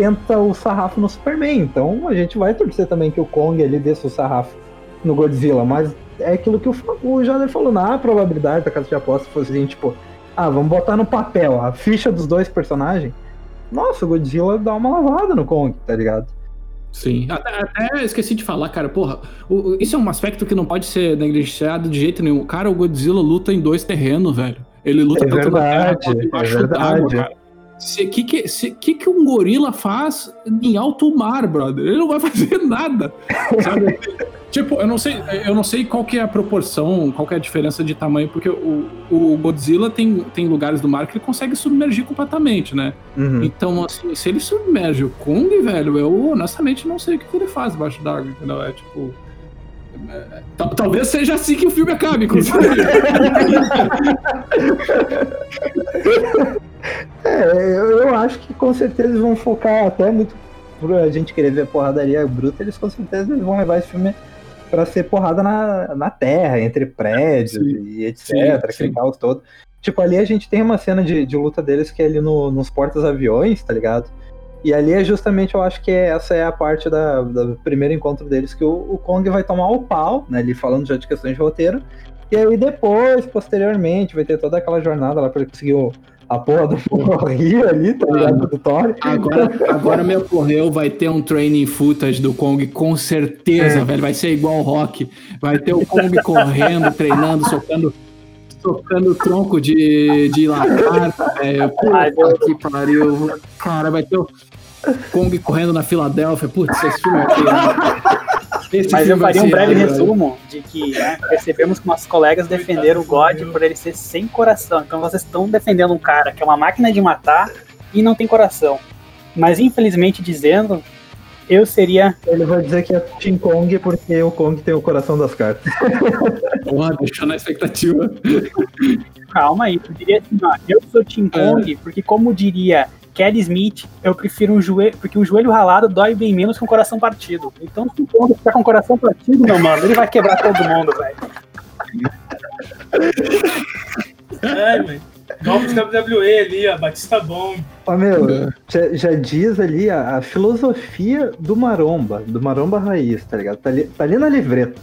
[SPEAKER 1] senta o sarrafo no Superman. Então a gente vai torcer também que o Kong ali desça o sarrafo no Godzilla, mas é aquilo que o, o Jader falou, na probabilidade da casa de aposta fosse assim, tipo, ah, vamos botar no papel a ficha dos dois personagens. Nossa, o Godzilla dá uma lavada no Kong, tá ligado?
[SPEAKER 2] Sim. Até, até esqueci de falar, cara, porra, o- isso é um aspecto que não pode ser negligenciado de jeito nenhum. Cara, o Godzilla luta em dois terrenos, velho. Ele luta
[SPEAKER 1] É
[SPEAKER 2] tanto na terra
[SPEAKER 1] verdade,
[SPEAKER 2] quanto
[SPEAKER 1] é
[SPEAKER 2] embaixo d'água,
[SPEAKER 1] verdade.
[SPEAKER 2] cara. O que que, se- que que um gorila faz em alto mar, brother? Ele não vai *laughs* fazer nada, sabe? tipo, eu não sei, eu não sei qual que é a proporção, qual que é a diferença de tamanho, porque o, o Godzilla tem, tem lugares do mar que ele consegue submergir completamente, né?
[SPEAKER 1] Uhum.
[SPEAKER 2] Então, assim, se ele submerge o Kong, velho, eu honestamente não sei o que que ele faz debaixo d'água, entendeu? É tipo. é, tal- talvez seja assim que o filme acabe, inclusive. *laughs*
[SPEAKER 1] É, eu, eu acho que com certeza eles vão focar até muito por a gente querer ver porradaria bruta, eles com certeza vão levar esse filme pra ser porrada na, na terra, entre prédios
[SPEAKER 2] Sim.
[SPEAKER 1] e etc,
[SPEAKER 2] Sim,
[SPEAKER 1] aquele
[SPEAKER 2] sim.
[SPEAKER 1] caos todo. Tipo, ali a gente tem uma cena de, de luta deles que é ali no- nos portas-aviões, tá ligado? E ali é justamente, eu acho que é- essa é a parte da, do primeiro encontro deles, que o, o Kong vai tomar o pau, né? Ali falando já de questões de roteiro. E aí depois, posteriormente, vai ter toda aquela jornada lá pra ele conseguir o, a porra do rio ali, tá ligado? Do Thor.
[SPEAKER 2] Agora, agora me ocorreu, vai ter um training footage do Kong, com certeza,
[SPEAKER 1] É.
[SPEAKER 2] velho. Vai ser igual o Rock. Vai ter o Kong correndo, *laughs* treinando, socando. Socando tronco de, de lagarta, velho. Puta que pariu. Cara, vai ter o Kong correndo na Filadélfia. Putz, esse filme *laughs* aqui. Esse
[SPEAKER 4] Mas eu faria um
[SPEAKER 2] ser
[SPEAKER 4] breve
[SPEAKER 2] velho.
[SPEAKER 4] resumo de que né, percebemos que nossos colegas defenderam o God por ele ser sem coração. Então vocês estão defendendo um cara que é uma máquina de matar e não tem coração. Mas infelizmente dizendo, eu seria.
[SPEAKER 1] Ele vai dizer que é Team Kong porque o Kong tem o coração das cartas. *laughs*
[SPEAKER 2] Porra, deixou na expectativa.
[SPEAKER 4] Calma aí, eu diria assim, ó, eu sou Team Kong, porque como diria Kelly Smith, eu prefiro um joelho, porque um joelho ralado dói bem menos que um coração partido. Então se o ficar com o coração partido, meu mano, ele vai quebrar todo mundo, velho.
[SPEAKER 3] Ai, velho. Golpes WWE ali, ó. Batista bom.
[SPEAKER 1] Ó, meu,
[SPEAKER 2] É.
[SPEAKER 1] já, já diz ali a, a filosofia do maromba, do maromba raiz, tá ligado? Tá ali, tá ali na livreta.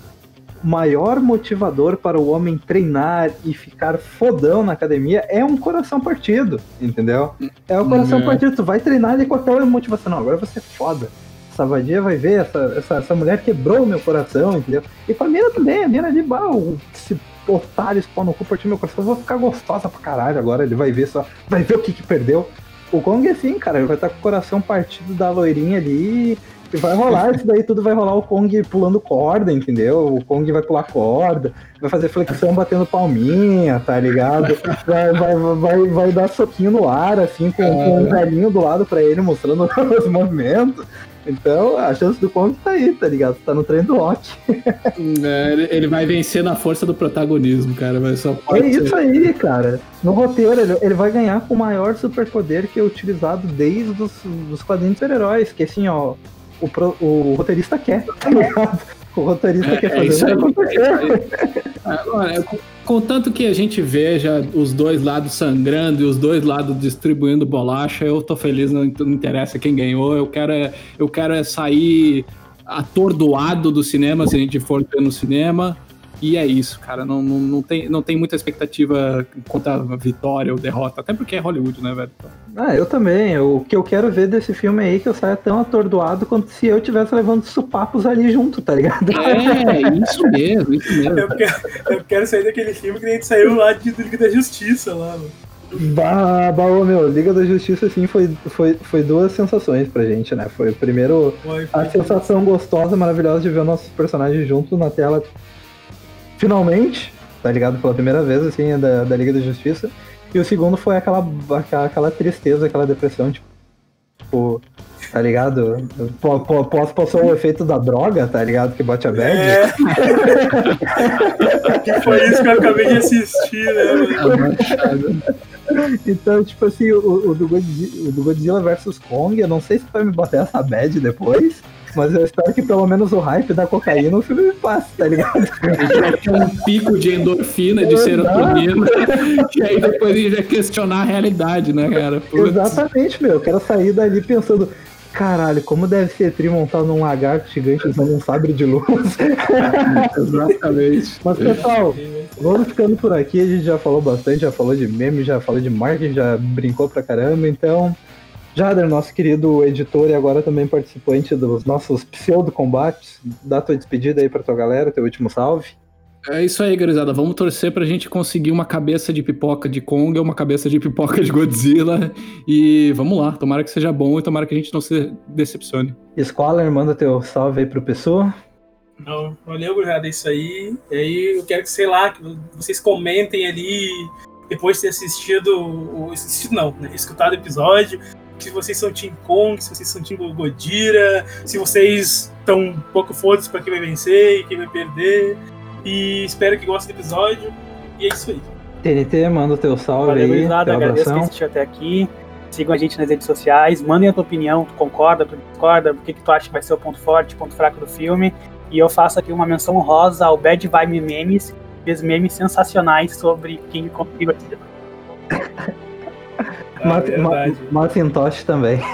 [SPEAKER 1] O maior motivador para o homem treinar e ficar fodão na academia é um coração partido, entendeu? É o coração
[SPEAKER 2] É.
[SPEAKER 1] partido. Tu vai treinar ali com aquela motivação. Não, agora vou ser foda. Essa vadia vai ver, essa, essa, essa mulher quebrou meu coração, entendeu? E com a mina também, a mina bah, o- esse otário, esse pau no cu partiu meu coração, eu vou ficar gostosa pra caralho agora. Ele vai ver só, vai ver o que que perdeu. O Kong é assim, cara, ele vai estar com o coração partido da loirinha ali. Vai rolar isso daí, tudo vai rolar o Kong pulando corda, entendeu? O Kong vai pular corda, vai fazer flexão batendo palminha, tá ligado? Vai, vai, vai, vai dar soquinho no ar, assim, com, com um velhinho do lado pra ele, mostrando *laughs* os movimentos. Então, a chance do Kong tá aí, tá ligado? Tá no trem do Rock.
[SPEAKER 2] É, ele- ele vai vencer na força do protagonismo, cara. Vai só
[SPEAKER 1] É
[SPEAKER 2] pode ser.
[SPEAKER 1] isso aí, cara. No roteiro, ele, ele vai ganhar com o maior superpoder que é utilizado desde os dos quadrinhos super-heróis, que assim, ó, o, pro- o roteirista quer, tá ligado? O roteirista
[SPEAKER 2] É,
[SPEAKER 1] quer
[SPEAKER 2] é
[SPEAKER 1] fazer
[SPEAKER 2] isso aí, é isso aí. É, contanto que a gente veja os dois lados sangrando e os dois lados distribuindo bolacha, eu tô feliz, não, não interessa quem ganhou. Eu quero, é, eu quero é sair atordoado do cinema se a gente for ver no cinema. E é isso, cara. Não, não, não, tem, não tem muita expectativa quanto a vitória ou derrota. Até porque é Hollywood, né, velho?
[SPEAKER 1] Ah, eu também. O que eu quero ver desse filme aí é que eu saia tão atordoado quanto se eu tivesse levando supapos ali junto, tá ligado?
[SPEAKER 2] É, isso mesmo, isso mesmo.
[SPEAKER 3] Eu quero, eu quero sair daquele filme que a gente saiu lá de Liga da Justiça lá, mano.
[SPEAKER 1] Bah, bah, ô, meu, Liga da Justiça, assim, foi, foi, foi duas sensações pra gente, né? Foi primeiro
[SPEAKER 3] Foi,
[SPEAKER 1] a
[SPEAKER 3] foi-
[SPEAKER 1] sensação gostosa, maravilhosa de ver nossos personagens juntos na tela finalmente, tá ligado? Pela primeira vez, assim, da, da Liga da Justiça. E o segundo foi aquela, aquela, aquela tristeza, aquela depressão, tipo, tá ligado? Pós passou o efeito da droga, tá ligado? Que bate a bad.
[SPEAKER 3] É. *laughs* que foi isso que eu acabei de assistir, né, mano?
[SPEAKER 1] Então, tipo assim, o, o do Godzilla, o do Godzilla vs Kong, eu não sei se vai me bater essa bad depois, mas eu espero que pelo menos o hype da cocaína o filme me passe, tá ligado?
[SPEAKER 2] A gente vai ter um pico de endorfina, de serotonina. e aí depois a gente vai questionar a realidade, né, cara? Putz.
[SPEAKER 1] Exatamente, meu. Eu quero sair dali pensando, caralho, como deve ser tri montado num lagarto gigante usando um sabre de luz. *laughs*
[SPEAKER 2] Exatamente.
[SPEAKER 1] Mas, pessoal, vamos ficando por aqui. A gente já falou bastante, já falou de meme, já falou de marketing, já brincou pra caramba. Então, Jader, nosso querido editor e agora também participante dos nossos pseudo-combates, dá tua despedida aí pra tua galera, teu último salve.
[SPEAKER 2] É isso aí, gurizada. Vamos torcer pra gente conseguir uma cabeça de pipoca de Kong, uma cabeça de pipoca de Godzilla. E vamos lá. Tomara que seja bom e tomara que a gente não se decepcione.
[SPEAKER 1] Scholar, manda teu salve aí pro pessoal.
[SPEAKER 3] Não, valeu, gurizada, é isso aí. E aí eu quero que, sei lá, que vocês comentem ali, depois de ter assistido, o, assistido não, né, escutado o episódio, se vocês são Team Kong, se vocês são Team Godira, se vocês estão um pouco foda-se pra quem vai vencer e quem vai perder. E espero que gostem do episódio. E é isso aí.
[SPEAKER 1] TNT, manda teu salve
[SPEAKER 4] Valeu,
[SPEAKER 1] aí, teu
[SPEAKER 4] Agradeço quem assistiu até aqui. Sigam a gente nas redes sociais. Mandem a tua opinião. Tu concorda, tu discorda? O que, que tu acha que vai ser o ponto forte, ponto fraco do filme? E eu faço aqui uma menção honrosa ao Bad Vibe Memes. que Fez memes sensacionais sobre King Kong e Godzilla. *laughs*
[SPEAKER 1] Ma-
[SPEAKER 3] verdade.
[SPEAKER 1] Ma- Macintosh também. *laughs*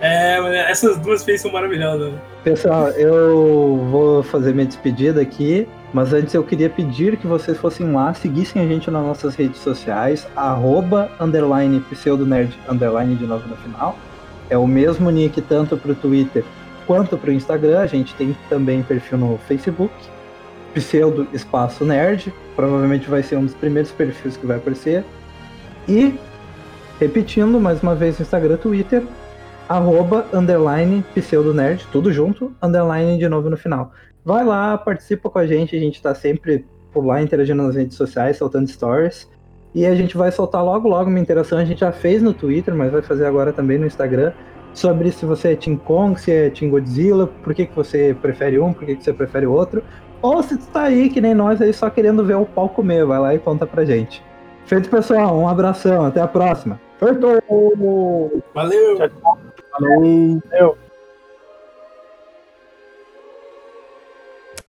[SPEAKER 3] É, essas duas feitas são maravilhosas.
[SPEAKER 1] Pessoal, eu vou fazer minha despedida aqui, mas antes eu queria pedir que vocês fossem lá, seguissem a gente nas nossas redes sociais, arroba, underline, pseudonerd, underline de novo no final. É o mesmo nick tanto pro Twitter quanto pro Instagram. A gente tem também perfil no Facebook, pseudo espaço nerd. Provavelmente vai ser um dos primeiros perfis que vai aparecer. E, repetindo mais uma vez, Instagram, Twitter, arroba, underline, pseudonerd, tudo junto, underline de novo no final. Vai lá, participa com a gente, a gente tá sempre por lá interagindo nas redes sociais, soltando stories. E a gente vai soltar logo logo uma interação, a gente já fez no Twitter, mas vai fazer agora também no Instagram, sobre se você é Team Kong, se é Team Godzilla, por que, que você prefere um, por que, que você prefere outro. Ou se tu tá aí, que nem nós, aí só querendo ver o pau comer, vai lá e conta pra gente. Feito, pessoal, um abração, até a próxima. Feito!
[SPEAKER 3] Valeu!
[SPEAKER 4] Tchau, tchau.
[SPEAKER 2] Falou!
[SPEAKER 4] Eu.